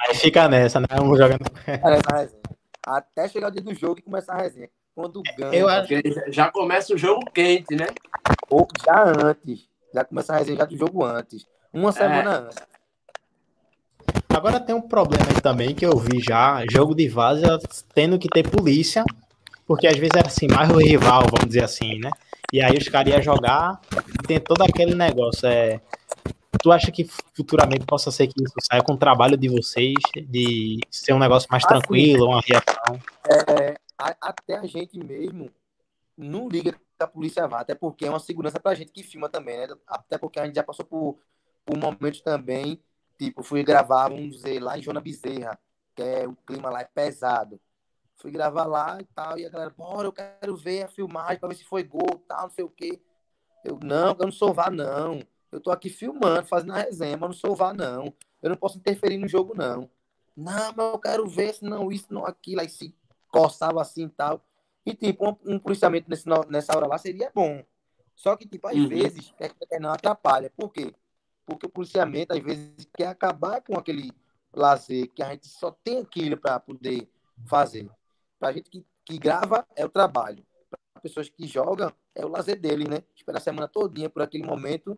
Aí fica nessa, né? Um jogando. resenha. Até chegar o dia do jogo e começar a resenha. Quando ganha. Eu acho- Porque já- começa o jogo quente, né? Ou já antes. Já começa a resenha já do jogo antes. Uma semana antes. Agora tem um problema aí também que eu vi já, jogo de várzea tendo que ter polícia, porque às vezes era assim, mais o rival, vamos dizer assim, né? E aí os caras iam jogar e tem todo aquele negócio. É... Tu acha que futuramente possa ser que isso saia com o trabalho de vocês, de ser um negócio mais Assim, tranquilo, uma reação? É, a- até a gente mesmo não liga que a polícia vá, até porque é uma segurança pra gente que filma também, né? Até porque a gente já passou por, por momentos também, tipo, fui gravar, vamos dizer, lá em Jona Bezerra, que é o clima lá é pesado. Fui gravar lá e tal, e a galera, bora, eu quero ver a filmagem pra ver se foi gol, tal, não sei o quê. Eu, não, eu não sou VAR, não. Eu tô aqui filmando, fazendo a resenha, mas não sou VAR, não. Eu não posso interferir no jogo, não. Não, mas eu quero ver se não isso, não aquilo, aí se coçava assim e tal. E, tipo, um, um policiamento nesse, nessa hora lá seria bom. Só que, tipo, às Uhum. vezes, quer, quer não atrapalha. Por quê? Porque o policiamento, às vezes, quer acabar com aquele lazer que a gente só tem aquilo para poder fazer. Pra gente que, que grava, é o trabalho. Para pessoas que jogam, é o lazer dele, né? Espera a semana todinha por aquele momento,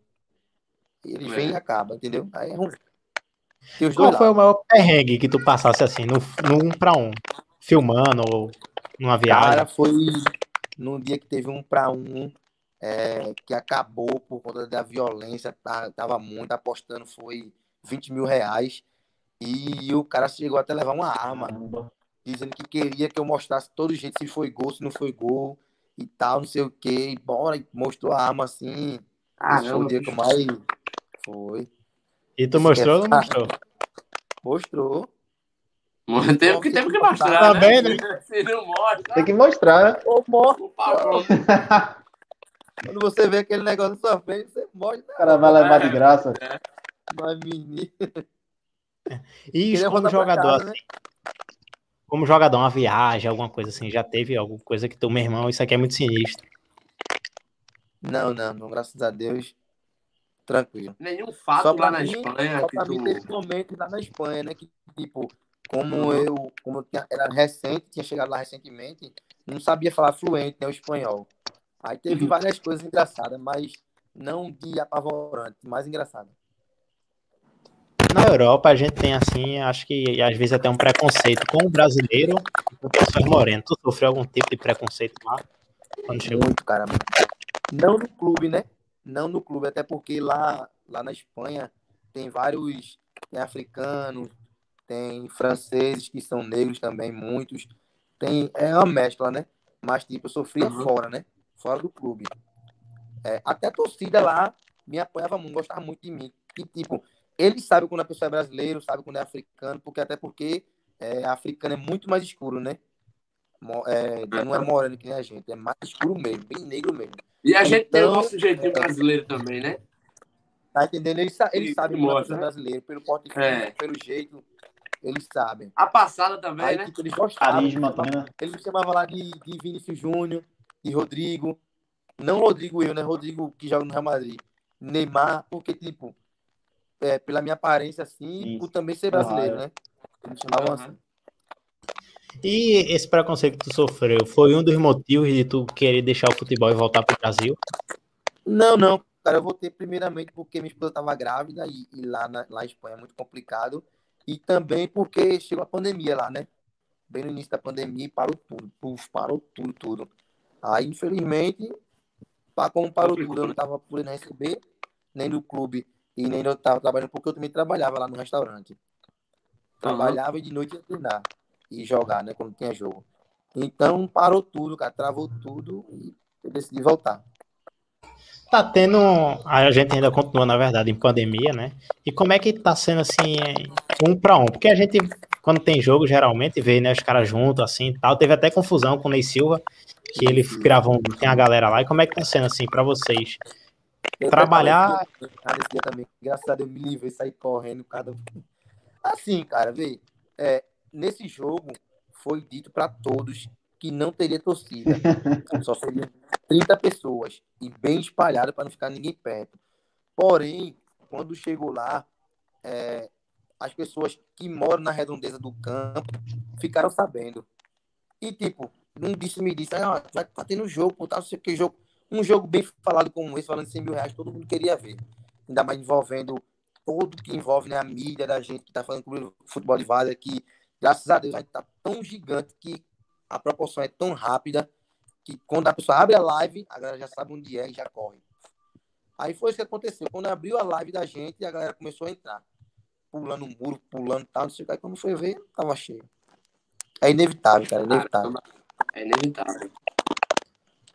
ele É. vem e acaba, entendeu? Aí é ruim. Qual foi o maior perrengue que tu passasse assim, no, no um pra um? Filmando ou numa viagem? Cara, foi num dia que teve um para um é, que acabou por conta da violência, tá- tava muito apostando, foi 20 mil reais. E o cara chegou até a levar uma arma, dizendo que queria que eu mostrasse todo jeito se foi gol, se não foi gol e tal, não sei o que. E bora, e mostrou a arma assim. Esse foi o dia que eu mais. Foi. E tu mostrou ou não mostrou? Mostrou. Teve que, teve que mostrar, Tá né? bem, né? Se não mostra, Tem que mostrar, né? Ô, morro. o pau pronto. Quando você vê aquele negócio na sua frente, você mostra. O cara vai levar de graça. Mas, menino. E Queria como jogador, casa, né? assim, como jogador, uma viagem, alguma coisa assim, já teve alguma coisa que tu, meu irmão, isso aqui é muito sinistro. Não, não, não, graças a Deus. Tranquilo. Nenhum fato Só lá na mim, Espanha só que pra tu... mim teve momentos lá na Espanha, né? Que, tipo, como eu, como eu tinha- era recente, tinha chegado lá recentemente, não sabia falar fluente, né, o espanhol. Aí teve várias coisas engraçadas, mas não de apavorante, mais engraçado. Na Europa, a gente tem, assim, acho que às vezes até um preconceito com o brasileiro e com pessoas morenas. Tu sofreu algum tipo de preconceito lá? Quando chegou? Muito, cara. Não no clube, né? Não no clube, até porque lá, lá na Espanha tem vários tem africanos, tem franceses que são negros também, muitos. Tem, é uma mescla, né? Mas, tipo, eu sofria Uhum. fora, né? Fora do clube. É, até a torcida lá me apoiava muito, gostava muito de mim. E, tipo, eles sabem quando a pessoa é brasileiro, sabe quando é africano, porque até porque é, africano é muito mais escuro, né? É, não é moreno que nem a gente, é mais escuro mesmo, bem negro mesmo. E a gente tem o Então, nosso jeitinho brasileiro também, né? Tá entendendo? Eles, sa- eles Que- sabem quando mostra, é né? brasileiro, pelo porte É. pelo jeito, eles sabem. A passada também, Aí, né? tipo, eles gostavam. Carisma também, né? Eles me chamavam lá de, de Vinícius Júnior, de Rodrigo. Não Rodrigo eu, né? Rodrigo que joga no Real Madrid. Neymar, porque, tipo, é, pela minha aparência, assim, por também ser brasileiro, né? Eles chamavam assim. E esse preconceito que tu sofreu foi um dos motivos de tu querer deixar o futebol e voltar pro Brasil? Não, não. Cara, eu voltei primeiramente porque minha esposa estava grávida e, e lá na, lá em Espanha é muito complicado. E também porque chegou a pandemia lá, né? Bem no início da pandemia e parou tudo. Puf, parou tudo, tudo. Aí, infelizmente, como parou tudo, eu não estava podendo receber nem do clube e nem eu estava trabalhando, porque eu também trabalhava lá no restaurante. Trabalhava e de noite ia treinar. ir jogar, né? Quando tinha jogo. Então parou tudo, cara, travou tudo e eu decidi voltar. Tá tendo. A gente ainda continua, na verdade, em pandemia, né? E como é que tá sendo assim, um para um? Porque a gente, quando tem jogo, geralmente vê, né, os caras juntos, assim e tal. Teve até confusão com o Ney Silva, que ele gravou, tem a galera lá. E como é que tá sendo assim para vocês? Eu Trabalhar. Cara, esse dia também, graças a Deus, me livrei, saí correndo. Cada... Assim, cara, vê, é, nesse jogo foi dito para todos que não teria torcida. Só seriam 30 pessoas e bem espalhado para não ficar ninguém perto. Porém, quando chegou lá, é, as pessoas que moram na redondeza do campo ficaram sabendo. E, tipo, não disse, me disse, ah, vai tá tendo jogo, tá, não sei que jogo. Um jogo bem falado como esse, falando de 100 mil reais, todo mundo queria ver. Ainda mais envolvendo todo que envolve né, a mídia da gente que tá falando futebol de vaza, que graças a Deus a gente tá tão gigante que a proporção é tão rápida que quando a pessoa abre a live, a galera já sabe onde é e já corre. Aí foi isso que aconteceu. Quando abriu a live da gente, a galera começou a entrar. Pulando um muro, pulando tal, não sei o que. Aí quando foi ver, tava cheio. É inevitável, cara. É inevitável. É inevitável.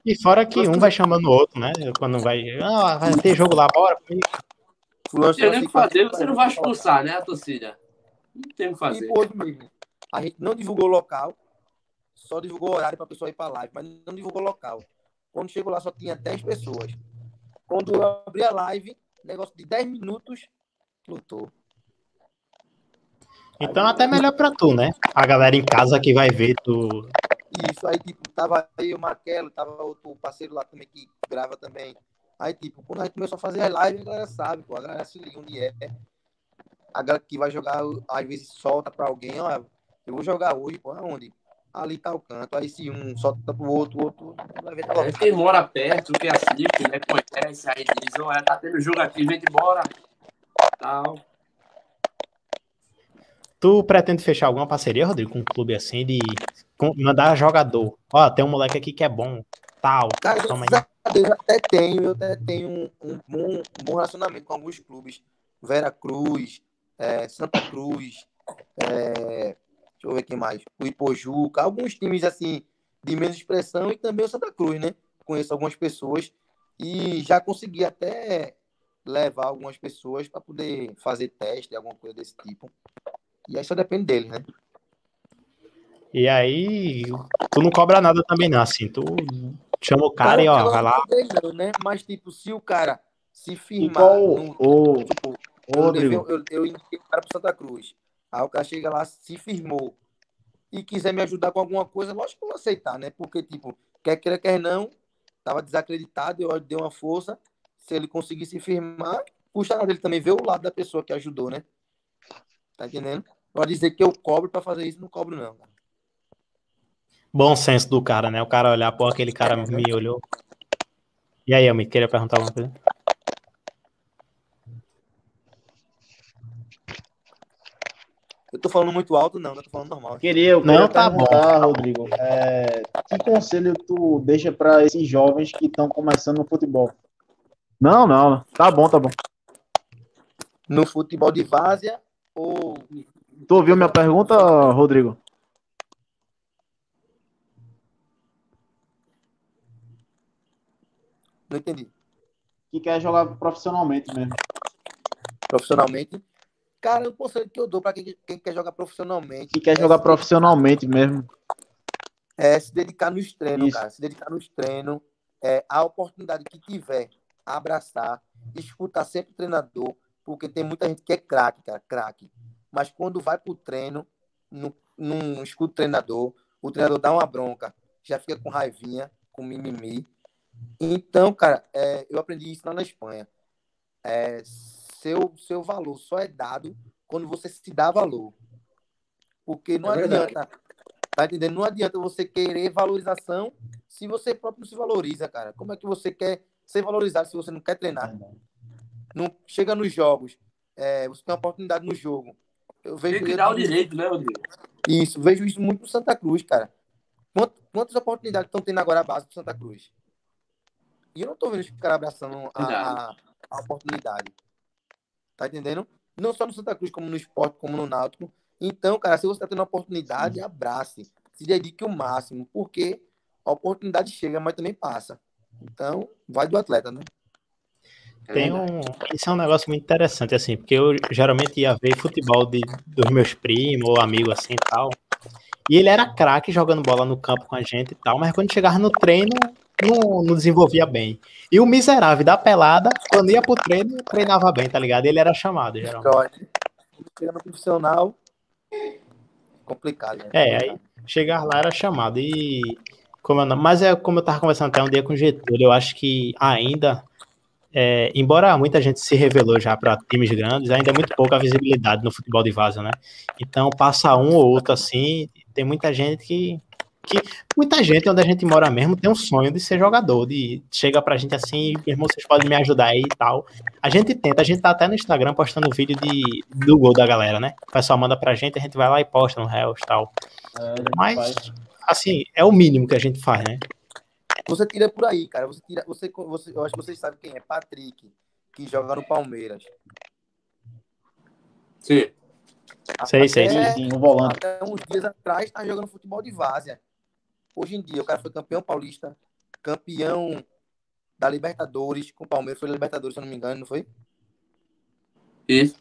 E fora que um vai chamando o outro, né? Quando vai. Ah, vai ter jogo lá, bora comigo. Não tem nem o que fazer, você não vai expulsar, né, a torcida? Não tem o que fazer. E mesmo, a gente não divulgou o local, só divulgou horário para a pessoa ir para live, mas não divulgou local. Quando chegou lá, só tinha 10 pessoas. Quando eu abri a live, negócio de 10 minutos, lutou. Então até melhor pra tu, né? A galera em casa que vai ver tu. Isso, aí tipo, tava aí o Marquelo, tava outro parceiro lá também que grava também. Aí, tipo, quando a gente começou a fazer as lives, a galera sabe, pô, a galera se liga onde é. A galera que vai jogar, às vezes solta pra alguém, ó, eu vou jogar hoje, pô, aonde? Ali tá o canto, aí se um solta pro outro, o outro vai ver é, Quem mora perto, que assiste, né, conhece, aí diz, ó, tá tendo jogo aqui, vem embora, tal. Tu pretende fechar alguma parceria, Rodrigo, com um clube assim, de mandar jogador? Ó, tem um moleque aqui que é bom, tal, Cara, toma aí. Eu até tenho, eu até tenho um, um, bom, um bom relacionamento com alguns clubes. Vera Cruz, é, Santa Cruz, é, deixa eu ver quem mais, o Ipojuca, alguns times assim de menos expressão e também o Santa Cruz, né? Conheço algumas pessoas e já consegui até levar algumas pessoas para poder fazer teste, alguma coisa desse tipo. E aí só depende dele, né? E aí, tu não cobra nada também, não, assim, tu chama o cara, cara e ó, vai lá. Não, né? Mas, tipo, se o cara se firmar. Igual no, o, tipo, o eu, Rodrigo. eu, eu indiquei o cara pro Santa Cruz. Aí o cara chega lá, se firmou e quiser me ajudar com alguma coisa, lógico que eu vou aceitar, né? Porque, tipo, quer queira, quer não, tava desacreditado, eu dei uma força. Se ele conseguir se firmar, custa nada ele também ver o lado da pessoa que ajudou, né? Tá entendendo? Pode dizer que eu cobro para fazer isso, não cobro, não. Bom senso do cara, né? O cara olhar, pô, aquele cara me olhou. E aí, amigo, queria perguntar alguma coisa? Eu tô falando muito alto, não, eu tô falando normal. Queria, eu Não, queria tá bom. perguntar, Rodrigo, é, que conselho tu deixa para esses jovens que estão começando no futebol? Não, não, tá bom, tá bom. No futebol de várzea ou. Tu ouviu minha pergunta, Rodrigo? Não entendi. Que quer jogar profissionalmente mesmo. Profissionalmente. Cara, o conselho que eu dou para quem, quem quer jogar profissionalmente. Que quer é jogar profissionalmente mesmo. É se dedicar nos treinos, Isso. cara. Se dedicar nos treinos. É, a oportunidade que tiver, abraçar, escutar sempre o treinador, porque tem muita gente que é craque, cara, craque. Mas quando vai pro treino, não, não escuta o treinador, o treinador dá uma bronca, já fica com raivinha, com mimimi. Então, cara, é, eu aprendi isso lá na Espanha. É, seu, seu valor só é dado quando você se dá valor. Porque não É verdade. adianta, tá entendendo? Não adianta você querer valorização se você próprio não se valoriza, cara. Como é que você quer ser valorizado se você não quer treinar? Não chega nos jogos, é, você tem uma oportunidade no jogo. Eu vejo Tem que dar o direito, né, Rodrigo? isso, vejo isso muito no Santa Cruz, cara. Quant- Quantas oportunidades estão tendo agora a base do Santa Cruz? E eu não tô vendo os caras abraçando a, a, a oportunidade. Tá entendendo? Não só no Santa Cruz, como no esporte, como no Náutico. Então, cara, se você está tendo a oportunidade, abrace. Se dedique o máximo, porque a oportunidade chega, mas também passa. Então, vai do atleta, né? Tem um, isso é um negócio muito interessante, assim, porque eu geralmente ia ver futebol de, dos meus primos ou amigos assim e tal. E ele era craque jogando bola no campo com a gente e tal, mas quando chegava no treino, não, não desenvolvia bem. E o miserável da pelada, quando ia pro treino, treinava bem, tá ligado? Ele era chamado, geralmente. Chega no profissional, complicado. Né? É, aí chegar lá era chamado. E como eu mas é como eu tava conversando até um dia com o Getúlio, eu acho que ainda é, embora muita gente se revelou já para times grandes, ainda é muito pouca visibilidade no futebol de vaza, né? Então passa um ou outro assim, tem muita gente que, que muita gente onde a gente mora mesmo tem um sonho de ser jogador, de chega pra gente assim, irmão, vocês podem me ajudar aí e tal. A gente tenta, a gente tá até no Instagram postando vídeo de, do gol da galera, né? O pessoal manda pra gente, a gente vai lá e posta no Reels e tal. É, Mas, assim, é o mínimo que a gente faz, né? Você tira por aí, cara. Você tira, você, você, eu acho que vocês sabem quem é. Patrick, que joga no Palmeiras. Sim. Sei, sei, Até- sim, volante. Até uns dias atrás, tá jogando futebol de várzea. Hoje em dia, o cara foi campeão paulista, campeão da Libertadores, com o Palmeiras. Foi da Libertadores, se eu não me engano, não foi? Isso.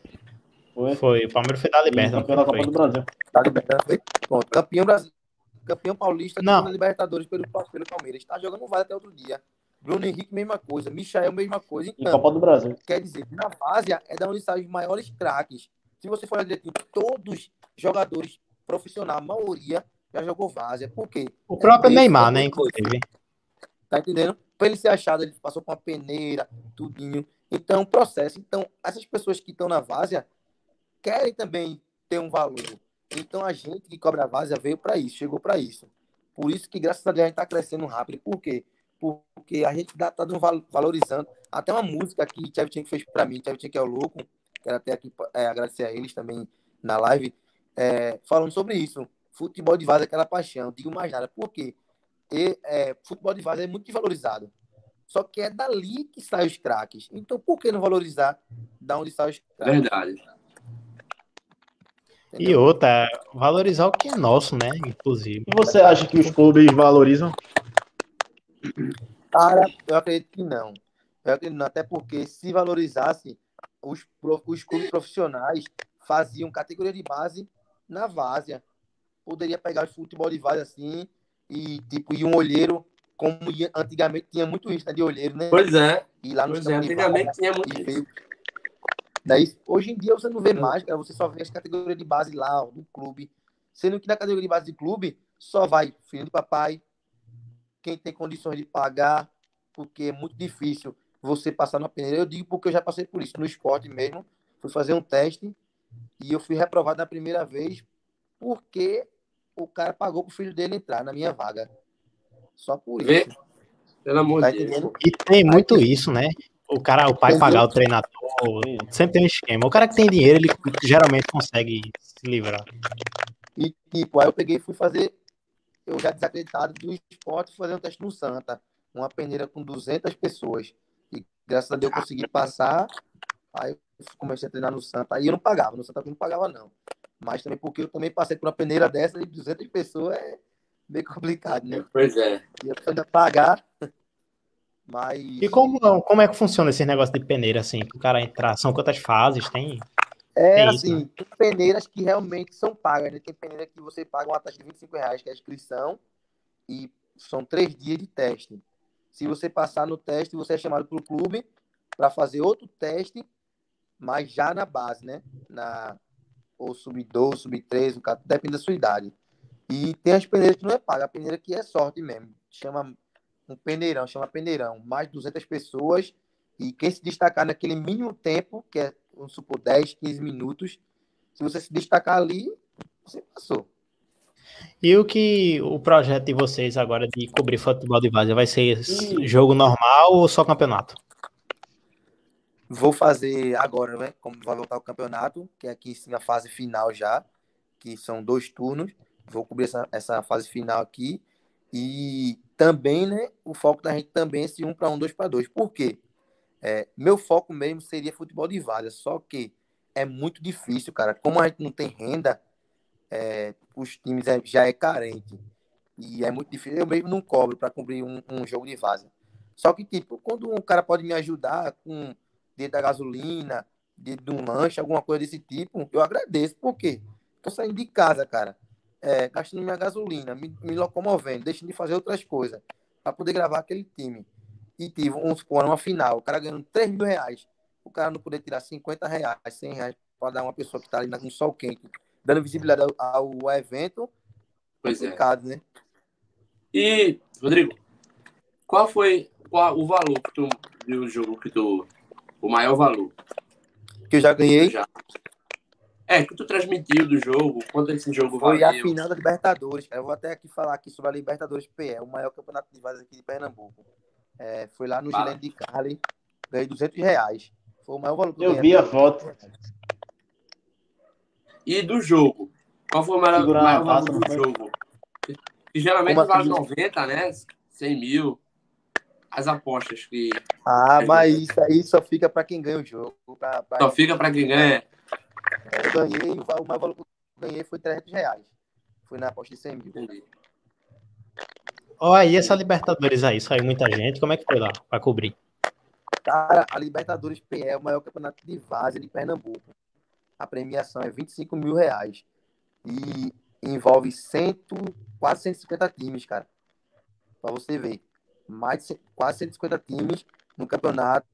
Foi. Foi, o Palmeiras foi da Liberta, campeão da não Copa foi? do Brasil. Da Libertadores, foi? Pronto, campeão brasileiro. Campeão paulista, Não. campeão da Libertadores pelo, pelo Palmeiras. Tá jogando várzea até outro dia. Bruno Henrique, mesma coisa. Michael, mesma coisa. E Então, Copa do Brasil. Quer dizer, na várzea é da onde saem os maiores craques. Se você for direitinho, todos jogadores profissionais, a maioria já jogou várzea. Por quê? O próprio Neymar, né, é coisa. inclusive. Tá entendendo? Pra ele ser achado, ele passou com uma peneira, tudinho. Então, processo. Então, essas pessoas que estão na várzea querem também ter um valor. Então, a gente que cobra a várzea veio para isso, chegou para isso. Por isso que, graças a Deus, a gente tá crescendo rápido. Por quê? Porque a gente tá val- valorizando. Até uma música que Tchevchenko fez para mim, Tchevchenko é o louco. Quero até aqui é, agradecer a eles também na live, é, falando sobre isso. Futebol de vaza é aquela paixão. Digo mais nada. Por quê? E, é, futebol de vaza é muito desvalorizado. Só que é dali que saem os craques. Então, por que não valorizar da onde saem os craques? Verdade. E outra, valorizar o que é nosso, né? Inclusive. E você acha que os clubes valorizam? Cara, eu acredito que não. Eu acredito que não, até porque se valorizasse, os, os clubes profissionais faziam categoria de base na várzea. Poderia pegar o futebol de várzea assim e tipo, e um olheiro, como antigamente tinha muito isso, né, de olheiro, né? Pois é. E lá nos Pois é, antigamente tinha muito isso. Daí, hoje em dia você não vê mais, cara, você só vê as categorias de base lá, ó, do clube. Sendo que na categoria de base de clube, só vai filho de papai, quem tem condições de pagar, porque é muito difícil você passar na peneira. Eu digo porque eu já passei por isso no esporte mesmo. Fui fazer um teste e eu fui reprovado na primeira vez porque o cara pagou pro filho dele entrar na minha vaga. Só por isso. Vê? Pelo amor Tá de Deus. entendendo? E tem muito isso, né? O cara, o pai pagar o treinador, sempre tem um esquema. O cara que tem dinheiro, ele geralmente consegue se livrar. E, tipo, aí eu peguei e fui fazer, eu já desacreditado do esporte, fui fazer um teste no Santa. Uma peneira com 200 pessoas. E graças a Deus eu consegui passar. Aí eu comecei a treinar no Santa. Aí eu não pagava, no Santa eu não pagava, não. Mas também porque eu também passei por uma peneira dessa e 200 pessoas é meio complicado, né? Pois é. E eu ainda pagar. Mas. E como, como é que funciona esse negócio de peneira, assim? O cara entrar, são quantas fases? Tem. É Tem isso, assim, tem peneiras que realmente são pagas, né? Tem peneira que você paga uma taxa de 25 reais, que é a inscrição, e são três dias de teste. Se você passar no teste, você é chamado para o clube para fazer outro teste, mas já na base, né? Na, ou sub-12, sub-13, no caso, depende da sua idade. E tem as peneiras que não é paga, a peneira que é sorte mesmo. Chama um peneirão, chama peneirão. Mais de 200 pessoas e quem se destacar naquele mínimo tempo, que é, vamos supor, 10, 15 minutos, se você se destacar ali, você passou. E o que o projeto de vocês agora de cobrir futebol de várzea vai ser jogo normal ou só campeonato? Vou fazer agora, né? Como vai voltar o campeonato, que é aqui sim a fase final já, que são dois turnos. Vou cobrir essa, essa fase final aqui. E também, né? O foco da gente também é esse 1 para 1, 2 para 2. Por quê? É, meu foco mesmo seria futebol de várzea, só que é muito difícil, cara. Como a gente não tem renda, é, os times é- já é carente. E é muito difícil. Eu mesmo não cobro para cobrir um, um jogo de vaza. Só que, tipo, quando um cara pode me ajudar com dentro da gasolina, dentro de um lanche, alguma coisa desse tipo, eu agradeço. Por quê? Tô saindo de casa, cara, é, gastando minha gasolina, me, me locomovendo, deixando de fazer outras coisas para poder gravar aquele time. E tive, vamos supor, uma final, o cara ganhando 3 mil reais. O cara não poder tirar 50 reais, 100 reais para dar uma pessoa que está ali no sol quente, dando visibilidade ao, ao evento, Pois é. complicado, né? E, Rodrigo, qual foi qual, o valor que tu viu o jogo que tu. O maior valor? Que eu já ganhei? Já. É, que tu transmitiu do jogo, quanto esse jogo Foi a valeu? final da Libertadores. Eu vou até aqui falar aqui sobre a Libertadores PE, o maior campeonato de vaza aqui de Pernambuco. É, foi lá no Fala. Gilente de Cali, ganhei 200 reais. Foi o maior valor que Eu ganhei vi a foto. E do jogo? Qual foi o maior, maior a valor do foi? jogo? Que geralmente Como vale assim? 90, né? 100 mil. As apostas que Ah, mas isso aí só fica para quem ganha o jogo. Pra, pra- só fica pra quem ganha. Eu ganhei, o maior valor que eu ganhei foi 300 reais. Foi na aposta de 100 mil. Ó, aí essa Libertadores aí, saiu muita gente. Como é que foi lá pra cobrir? Cara, a Libertadores PE é o maior campeonato de várzea de Pernambuco. A premiação é 25 mil reais. E envolve cento, quase 150 times, cara. Pra você ver. Mais de quase 150 times no campeonato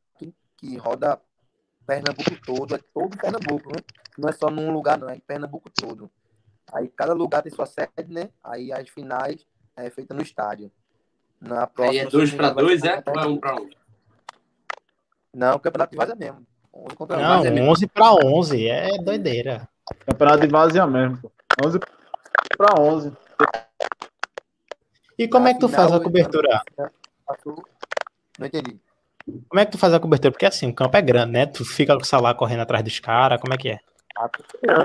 que roda Pernambuco todo. É todo Pernambuco, né? Não é só num lugar, não. É em Pernambuco todo. Aí cada lugar tem sua sede, né? Aí as finais é feita no estádio. Na próxima, Aí é se eu 2 não me pra engano, vai 2, ser é? Ou é 1 pra 1? Não, o campeonato de vaza mesmo. 11 contra Não, 11. 11 pra 11, é doideira. Campeonato de vazia mesmo. pô. 11 pra 11. E como é que tu faz a cobertura? Não entendi. Como é que tu faz a cobertura? Porque assim, o campo é grande, né? Tu fica com o celular correndo atrás dos caras, como é que é? Ah,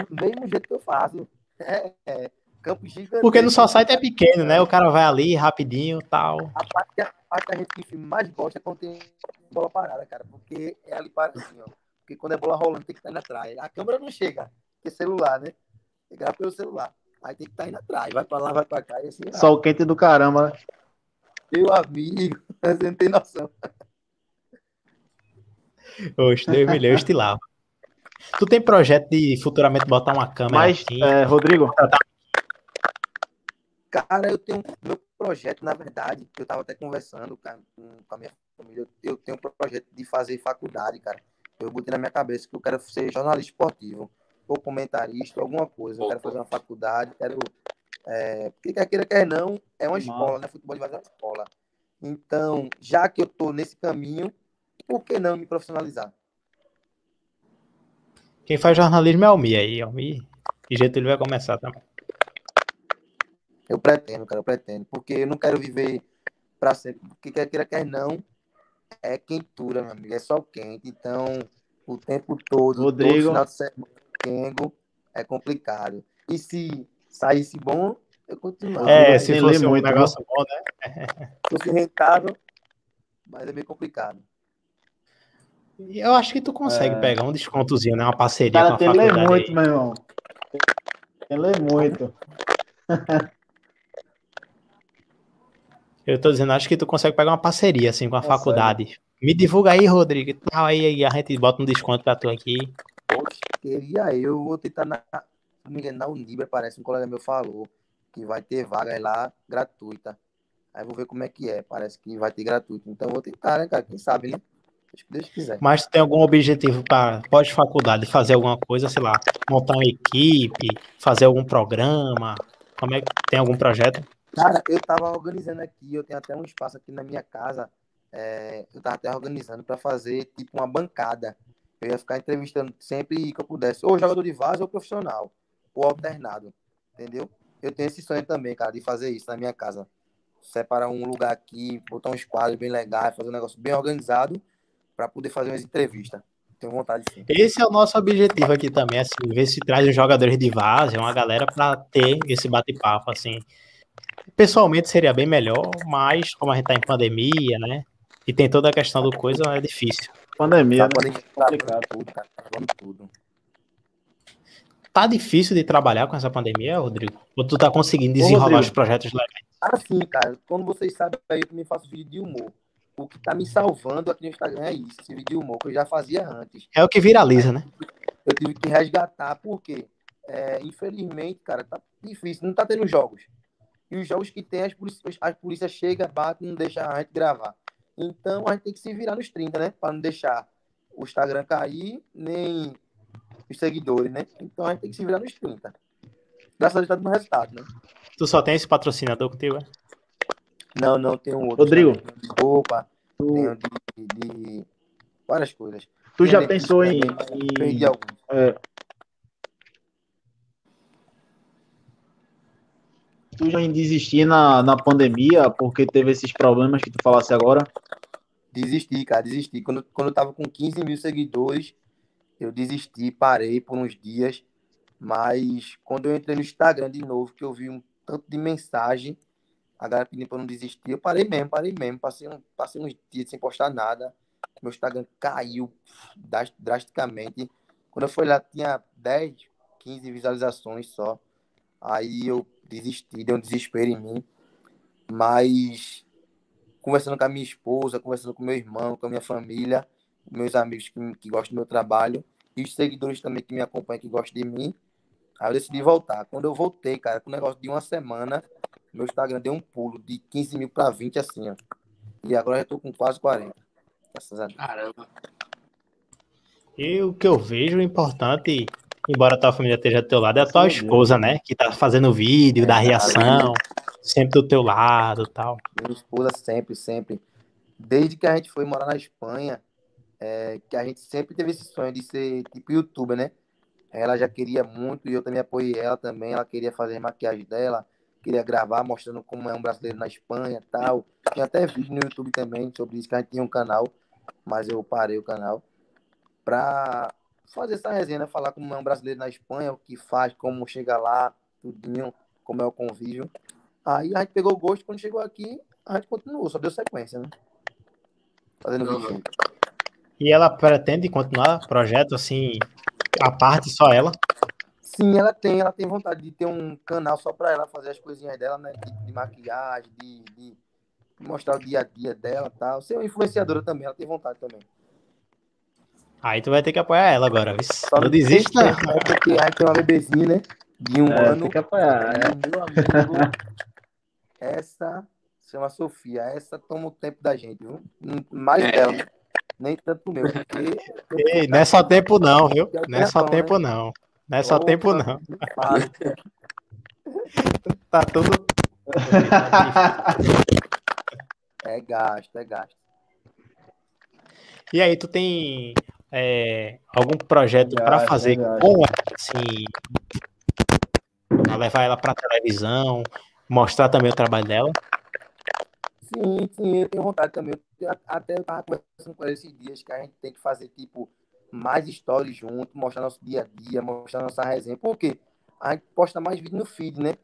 do mesmo jeito que eu faço. É, é, campo gigante. Porque no só site é pequeno, né? O cara vai ali rapidinho tal. A parte, que a parte que a gente que mais gosta é quando tem bola parada, cara. Porque é ali para assim, ó. Porque quando é bola rolando, tem que estar indo atrás. A câmera não chega, porque é celular, né? Gravar pelo celular. Aí tem que estar indo atrás. Vai pra lá, vai pra cá. E assim. Sol quente do caramba. né? Meu amigo, você não tem noção. Oxe, Deus me livre, eu estilava. Tu tem projeto de futuramente botar uma câmera Mas, assim? é, Rodrigo, Cara, eu tenho meu projeto, na verdade, que eu tava até conversando cara, com, com a minha família. Eu, eu tenho um projeto de fazer faculdade, cara. Eu botei na minha cabeça que eu quero ser jornalista esportivo, ou comentarista, alguma coisa. Eu quero fazer uma faculdade, quero. É, porque quer queira, quer não, é uma escola, né? Futebol de base é uma escola. Então, já que eu tô nesse caminho, por que não me profissionalizar? Quem faz jornalismo é o Mi aí. Mi. De jeito ele vai começar também. Eu pretendo, cara, eu pretendo. Porque eu não quero viver para sempre. Porque quer queira, quer não, é quentura, meu amigo. É só quente. Então, o tempo todo, Rodrigo. todo final de semana, quengo, é complicado. E se saísse bom, eu continuo. É, se fosse um muito, negócio bom, né? Se fosse rentável, mas é meio complicado. Eu acho que tu consegue É. pegar um descontozinho, né? Uma parceria com cara a tem que ler faculdade. muito, aí. meu irmão. Tem ler muito. Eu tô dizendo, acho que tu consegue pegar uma parceria, assim, com a Consegue. faculdade. Me divulga aí, Rodrigo. Tal, aí, aí a gente bota um desconto pra tu aqui. Poxa, queria eu, vou tentar na, não me engano, na Unibra, parece, um colega meu falou, que vai ter vaga lá gratuita. Aí vou ver como é que é, parece que vai ter gratuito. Então vou tentar, né, cara? Quem sabe, né? Acho que Deus quiser. Mas tem algum objetivo para pós-faculdade? Fazer alguma coisa, sei lá, montar uma equipe, fazer algum programa? Como é que tem algum projeto? Cara, eu tava organizando aqui, eu tenho até um espaço aqui na minha casa, é, eu tava até organizando para fazer tipo uma bancada. Eu ia ficar entrevistando sempre que eu pudesse, ou jogador de vaso ou profissional, ou alternado, entendeu? Eu tenho esse sonho também, cara, de fazer isso na minha casa. Separar um lugar aqui, botar uns quadros bem legais, fazer um negócio bem organizado para poder fazer umas entrevistas. Tenho vontade sim. Esse é o nosso objetivo aqui também, assim, ver se traz os jogadores de várzea, uma galera para ter esse bate-papo, assim. Pessoalmente seria bem melhor, mas como a gente tá em pandemia, né? E tem toda a questão do coisa, é difícil. Pandemia, Tá né? tudo, cara, travando tudo. Tá difícil de trabalhar com essa pandemia, Rodrigo? Ou tu tá conseguindo desenrolar Rodrigo. os projetos lá? Assim, cara, como vocês sabem, aí eu também faço vídeo de humor. O que tá me salvando aqui no Instagram é isso, esse vídeo de humor que eu já fazia antes. É o que viraliza, né? Eu tive que resgatar, porque é, infelizmente, cara, tá difícil, não tá tendo jogos. E os jogos que tem, as polícias, as polícias chegam, batem, não deixam a gente gravar. Então a gente tem que se virar nos 30, né? Pra não deixar o Instagram cair, nem os seguidores, né? Então a gente tem que se virar nos 30. Graças a Deus tá dando resultado, né? Tu só tem esse patrocinador contigo, é? Não, não, tem um outro. Rodrigo. também. Tenho de roupa, tenho de, de várias coisas. Tu Tem já de- pensou em- em- Perdi alguns. É. Tu já em desistir na, na pandemia porque teve esses problemas que tu falasse agora? Desisti, cara, desisti. Quando, quando eu tava com 15 mil seguidores, eu desisti, parei por uns dias. Mas quando eu entrei no Instagram de novo, que eu vi um tanto de mensagem, a galera pedindo eu não desistir, eu parei mesmo, parei mesmo. Passei, um, passei uns dias sem postar nada. Meu Instagram caiu dras- drasticamente. Quando eu fui lá, tinha 10, 15 visualizações só. Aí eu desisti, deu um desespero em mim. Mas conversando com a minha esposa, conversando com meu irmão, com a minha família, meus amigos que, que gostam do meu trabalho e os seguidores também que me acompanham, que gostam de mim. Aí eu decidi voltar. Quando eu voltei, cara, com um negócio de uma semana, meu Instagram deu um pulo de 15 mil para 20, assim, ó. E agora eu tô com quase 40. Graças a Deus. Caramba. E o que eu vejo importante, embora a tua família esteja do teu lado, é a tua esposa, né? Que tá fazendo vídeo, da reação, sempre do teu lado tal. Minha esposa sempre, sempre. Desde que a gente foi morar na Espanha, é, que a gente sempre teve esse sonho de ser tipo youtuber, né? Ela já queria muito e eu também apoiei ela também. Ela queria fazer maquiagem dela, queria gravar mostrando como é um brasileiro na Espanha tal. Tinha até vídeo no YouTube também sobre isso, que a gente tinha um canal, mas eu parei o canal. Pra fazer essa resenha, né? falar como é um brasileiro na Espanha, o que faz, como chega lá, tudinho, como é o convívio. Aí a gente pegou o gosto, quando chegou aqui, a gente continuou, só deu sequência, né? Fazendo vídeo. E ela pretende continuar projeto assim, a parte só ela. Sim, ela tem, ela tem vontade de ter um canal só pra ela fazer as coisinhas dela, né? De, de maquiagem, de, de mostrar o dia a dia dela e tal. Ser uma influenciadora também, ela tem vontade também. Aí tu vai ter que apoiar ela agora, viu? Só Não desista, não. tempo, né? Porque a gente tem uma bebezinha, né? De um É, ano. tem que apoiar, E, meu amigo, essa se chama Sofia. Essa toma o tempo da gente, viu? Mais É. dela. Nem tanto o meu, porque. Ei, não é só tempo não, viu? Não é só alteração, tempo né? não. Não é só tempo não. Tá tudo. É gasto, é gasto. E aí, tu tem é, algum projeto pra fazer verdade. com ela, assim, pra levar ela pra televisão, mostrar também o trabalho dela? Sim, sim, eu tenho vontade também. Eu até eu tava conversando com ela esses dias que a gente tem que fazer, tipo, mais stories junto, mostrar nosso dia a dia, mostrar nossa resenha. Por quê? A gente posta mais vídeo no feed, né?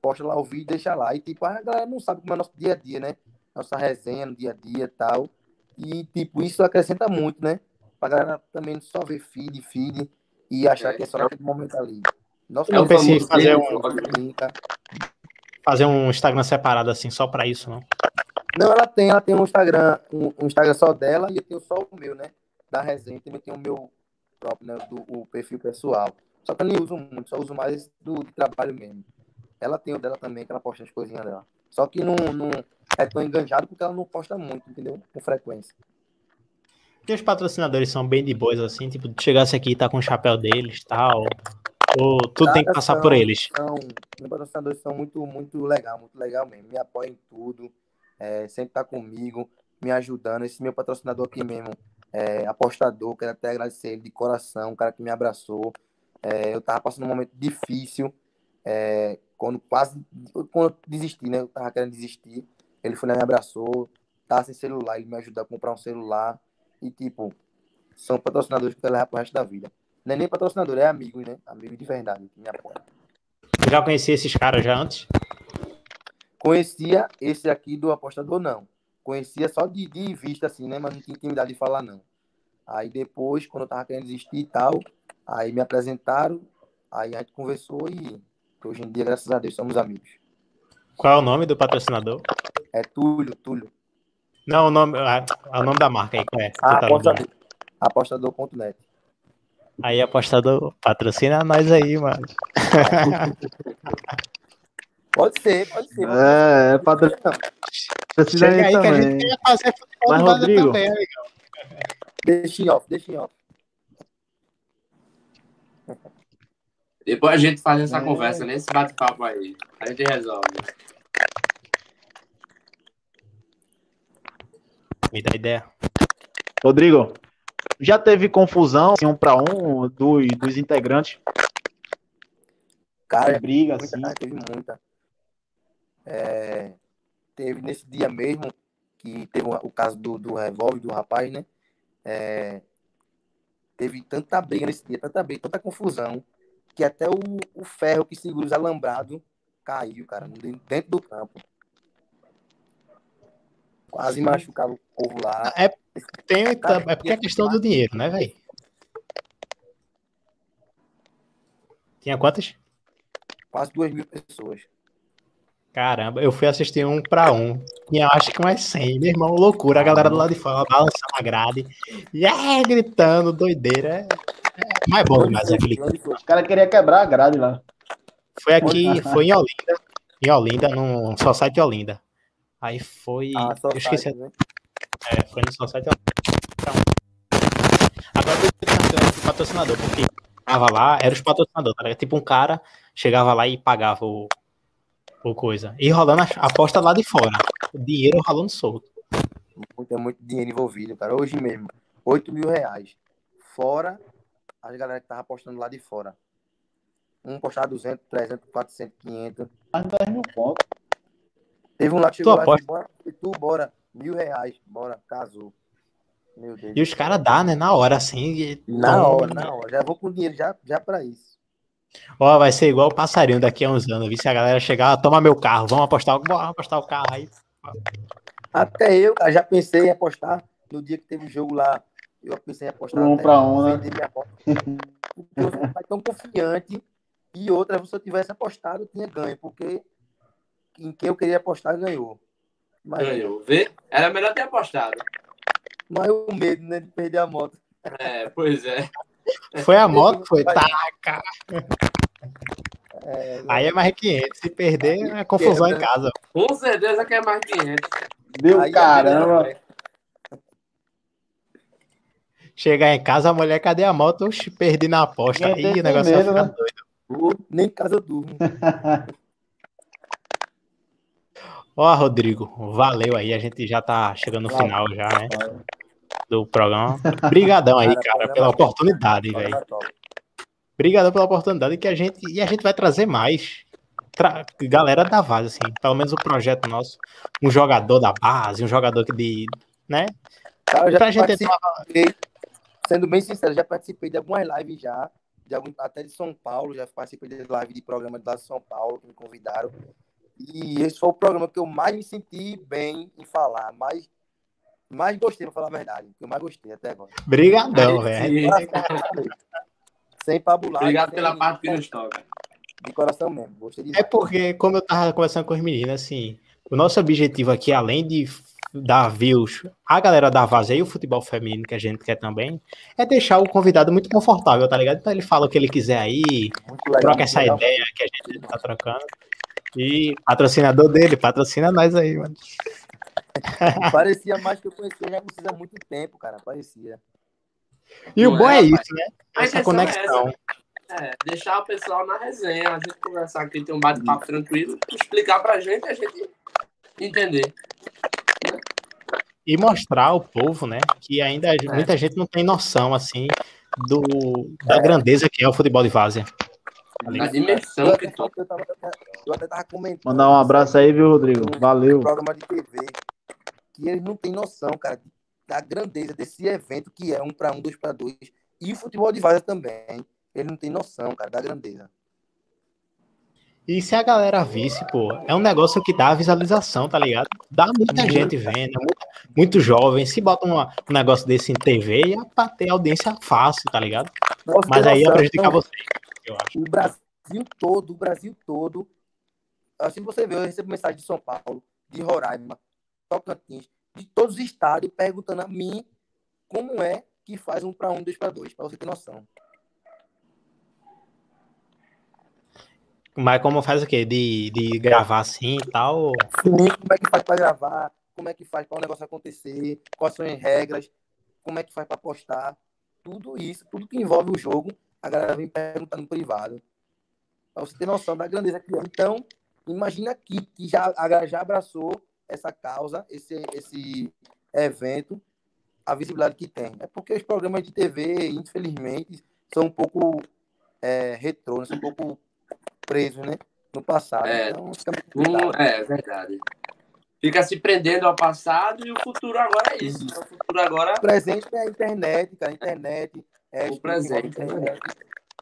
Posta lá o vídeo, deixa lá. E, tipo, a galera não sabe como é nosso dia a dia, né? Nossa resenha no dia a dia e tal. E, tipo, isso acrescenta muito, né? Pra galera também só ver feed, feed e achar que é só naquele momento ali. Nosso Eu pensei em famoso fazer um- brinca. Fazer um Instagram separado assim, só pra isso, não? Não, ela tem, ela tem um Instagram, um, um Instagram só dela e eu tenho só o meu, né? Da resenha, também tem o meu próprio, né? Do, o perfil pessoal. Só que eu nem uso muito, só uso mais do, de trabalho mesmo. Ela tem o dela também, que ela posta as coisinhas dela. Só que não, não é tão enganjado porque ela não posta muito, entendeu? Com frequência. E os patrocinadores são bem de boas, assim, tipo, chegasse aqui e tá com o chapéu deles tal. Ou tudo tem que passar são- por eles. São, meus patrocinadores são muito, muito legal, muito legal mesmo. Me apoiam em tudo, é, sempre tá comigo, me ajudando. Esse meu patrocinador aqui mesmo, é, apostador, quero até agradecer ele de coração, um cara que me abraçou. É, eu tava passando um momento difícil, é, quando quase, quando eu desisti, né? Eu tava querendo desistir. Ele foi lá e me abraçou, tava sem celular, ele me ajudou a comprar um celular. E, tipo, são patrocinadores que eu quero levar pro resto da vida. Não é nem patrocinador, é amigos, né? Amigo de verdade, que me apoia. Já conheci esses caras já antes. Conhecia esse aqui do apostador, não. Conhecia só de, de vista, assim, né? Mas não tinha intimidade de falar, não. Aí depois, quando eu tava querendo desistir e tal, aí me apresentaram, Aí a gente conversou e hoje em dia, graças a Deus, somos amigos. Qual é o nome do patrocinador? É Túlio, Túlio. Não, o nome, ah, o nome da marca aí, qual é? Ah, tá apostador. Aí, apostador, patrocina nós aí, mano. Pode ser, pode ser. É, é padrão. Precisa aí aí que a também. gente quer fazer futebol Mas, vaza Rodrigo, também, amigão. Deixa em off, deixa em off. Depois a gente faz essa É. conversa nesse bate-papo aí. A gente resolve. Me dá ideia. Rodrigo, já teve confusão, assim, um pra um, dos, dos integrantes? Cara, briga, muita, assim. cara, teve muita. É, teve nesse dia mesmo, que teve o caso do, do revólver do rapaz, né? É, teve tanta briga nesse dia, tanta briga, tanta confusão, que até o, o ferro que segura os alambrados caiu, cara, dentro do campo. Quase machucava povo lá. É, tem, Cara, é porque é questão do dinheiro, né, velho? Tinha quantas? Quase duas mil pessoas. Caramba, eu fui assistir um pra um. Tinha acho que mais 100. Meu irmão, loucura. A galera do lado de fora balançando a grade. E é, gritando, doideira. É, é mais bom demais aquele. Os caras queriam quebrar a grade lá. Foi aqui, foi em Olinda. Em Olinda, no Society Olinda. Aí foi. Ah, eu esqueci. né? É, foi no Society Olinda. Agora eu tô o patrocinador, porque tava lá, era os patrocinadores, tá? Tipo, um cara chegava lá e pagava o, o coisa. E rolando a aposta lá de fora. O dinheiro rolando solto. Muito, é muito dinheiro envolvido, cara. Hoje mesmo, 8 mil reais. Fora as galera que tava apostando lá de fora. Um postar 200, 300, 400, 500. Mais 10 mil pontos. Teve um lá que chegou Tu lá e aposta? disse, bora, e tu, bora, mil reais, bora, casou. Meu Deus. E os caras dá, né? Na hora, assim. e Na tão- hora, na hora. Já vou com dinheiro já, já pra isso. Ó, vai ser igual o passarinho daqui a uns anos. Vi se a galera chegar, "Ah, toma meu carro, vamos apostar, bora apostar o carro aí. Até eu, cara, já pensei em apostar no dia que teve o jogo lá. Eu pensei em apostar. Um até pra um, né? vender minha aposta. Porque eu sou um pai tão confiante. E outra, se eu tivesse apostado, eu tinha ganho. Porque em quem eu queria apostar, ganhou. Mas, Ganhou. Vê? Era melhor ter apostado. mas o medo, né, de perder a moto. É, pois é. Foi a moto, foi. Taca! É, Aí é mais 500. Se perder, é confusão em casa. Com certeza que é mais 500. Deu Aí, caramba. é, Chegar em casa, a mulher, cadê a moto? Oxi, perdi na aposta. Tem o negócio medo, vai ficar né? doido. Nem em casa eu durmo. Ó, Rodrigo, valeu aí. A gente já tá chegando no final já, né? Do programa. Obrigadão aí, cara, pela oportunidade, velho. Obrigadão pela oportunidade que a gente e a gente vai trazer mais tra- galera da base, assim, pelo menos o projeto nosso, um jogador da base, um jogador que de, né? Cara, já Pra gente participei, sendo bem sincero, já participei de algumas lives já, de algum, até de São Paulo, já participei de live de programa de São Paulo, que me convidaram. E esse foi o programa que eu mais me senti bem em falar, mais, mais gostei, pra falar a verdade, que eu mais gostei até agora. Brigadão, Aí, velho. Sem pabular. Obrigado sem- pela parte que nos toca. De coração mesmo, gostei de É porque, como eu tava conversando com as meninas, assim, o nosso objetivo aqui, além de dar views a galera da Vaza e o futebol feminino que a gente quer também, é deixar o convidado muito confortável, tá ligado? Então ele fala o que ele quiser aí, legal. troca essa legal. ideia que a gente tá trocando. E patrocinador dele, patrocina nós aí, mano. Parecia mais que eu conhecia já há muito tempo, cara, parecia. E o Não bom é, é isso, né? Essa é conexão. É, deixar o pessoal na resenha, a gente conversar aqui, ter um bate-papo tranquilo, explicar pra gente, a gente entender. E mostrar ao povo, né, que ainda muita gente não tem noção, assim, do, da grandeza que é o futebol de várzea. Tá A dimensão Eu que até, tu. eu, tava, eu até tava comentando. Mandar um abraço aí, viu, Rodrigo? Valeu. programa de TV, que eles não têm noção, cara, da grandeza desse evento que é um para um, dois para dois. E o futebol de vaza também. Ele não tem noção, cara, da grandeza. E se a galera visse, pô, é um negócio que dá visualização, tá ligado? Dá muita gente vendo, muito, muito jovem. Se bota uma- um negócio desse em TV, ia pra ter audiência fácil, tá ligado? Nossa, Mas aí ia prejudicar então, você. Eu acho. O Brasil todo, o Brasil todo. Assim você vê, eu recebo mensagem de São Paulo, de Roraima, Tocantins, de todos os estados, perguntando a mim como é que faz um para um, dois para dois, para você ter noção. Mas como faz o quê? De, de gravar assim e tal? Sim, como é que faz para gravar? Como é que faz para o negócio acontecer? Quais são as regras? Como é que faz para postar? Tudo isso, tudo que envolve o jogo, a galera vem perguntando no privado. Para você ter noção da grandeza que é. Então, imagina aqui que já, a galera já abraçou essa causa, esse, esse evento, a visibilidade que tem. É porque os programas de TV, infelizmente, são um pouco é, retrô, né? são um pouco presos, né? No passado. É, Então, muito um, complicado. é verdade. Fica se prendendo ao passado e o futuro agora é isso. O futuro agora O presente é a internet, cara. A internet. É O presente, a internet.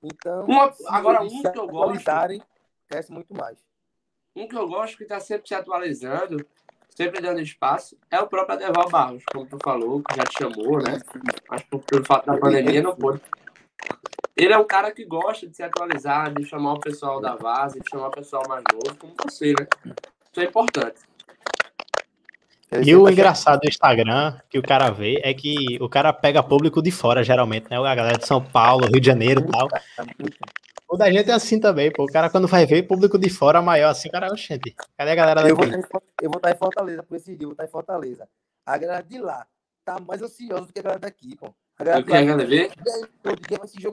Então, Uma- agora, um que eu gosto- cresce muito mais. Um que eu gosto que está sempre se atualizando, sempre dando espaço, é o próprio Adeval Barros, como tu falou, que já te chamou, né? Mas por, pelo fato da pandemia não pôde. Ele é um cara que gosta de se atualizar, de chamar o pessoal da base, de chamar o pessoal mais novo, como você, né? Isso é importante. E o engraçado do Instagram que o cara vê é que o cara pega público de fora, geralmente, né? A galera de São Paulo, Rio de Janeiro e tal. O da gente é assim também, pô. O cara, quando vai ver público de fora maior, assim, o cara, oxente, cadê a galera Eu vou, daqui? estar em Fort- eu vou estar em Fortaleza por esse dia, eu vou estar em Fortaleza. A galera de lá tá mais ansiosa do que a galera daqui, pô. A galera galera de lá, ver? "E aí, pô, de quem vai esse jogo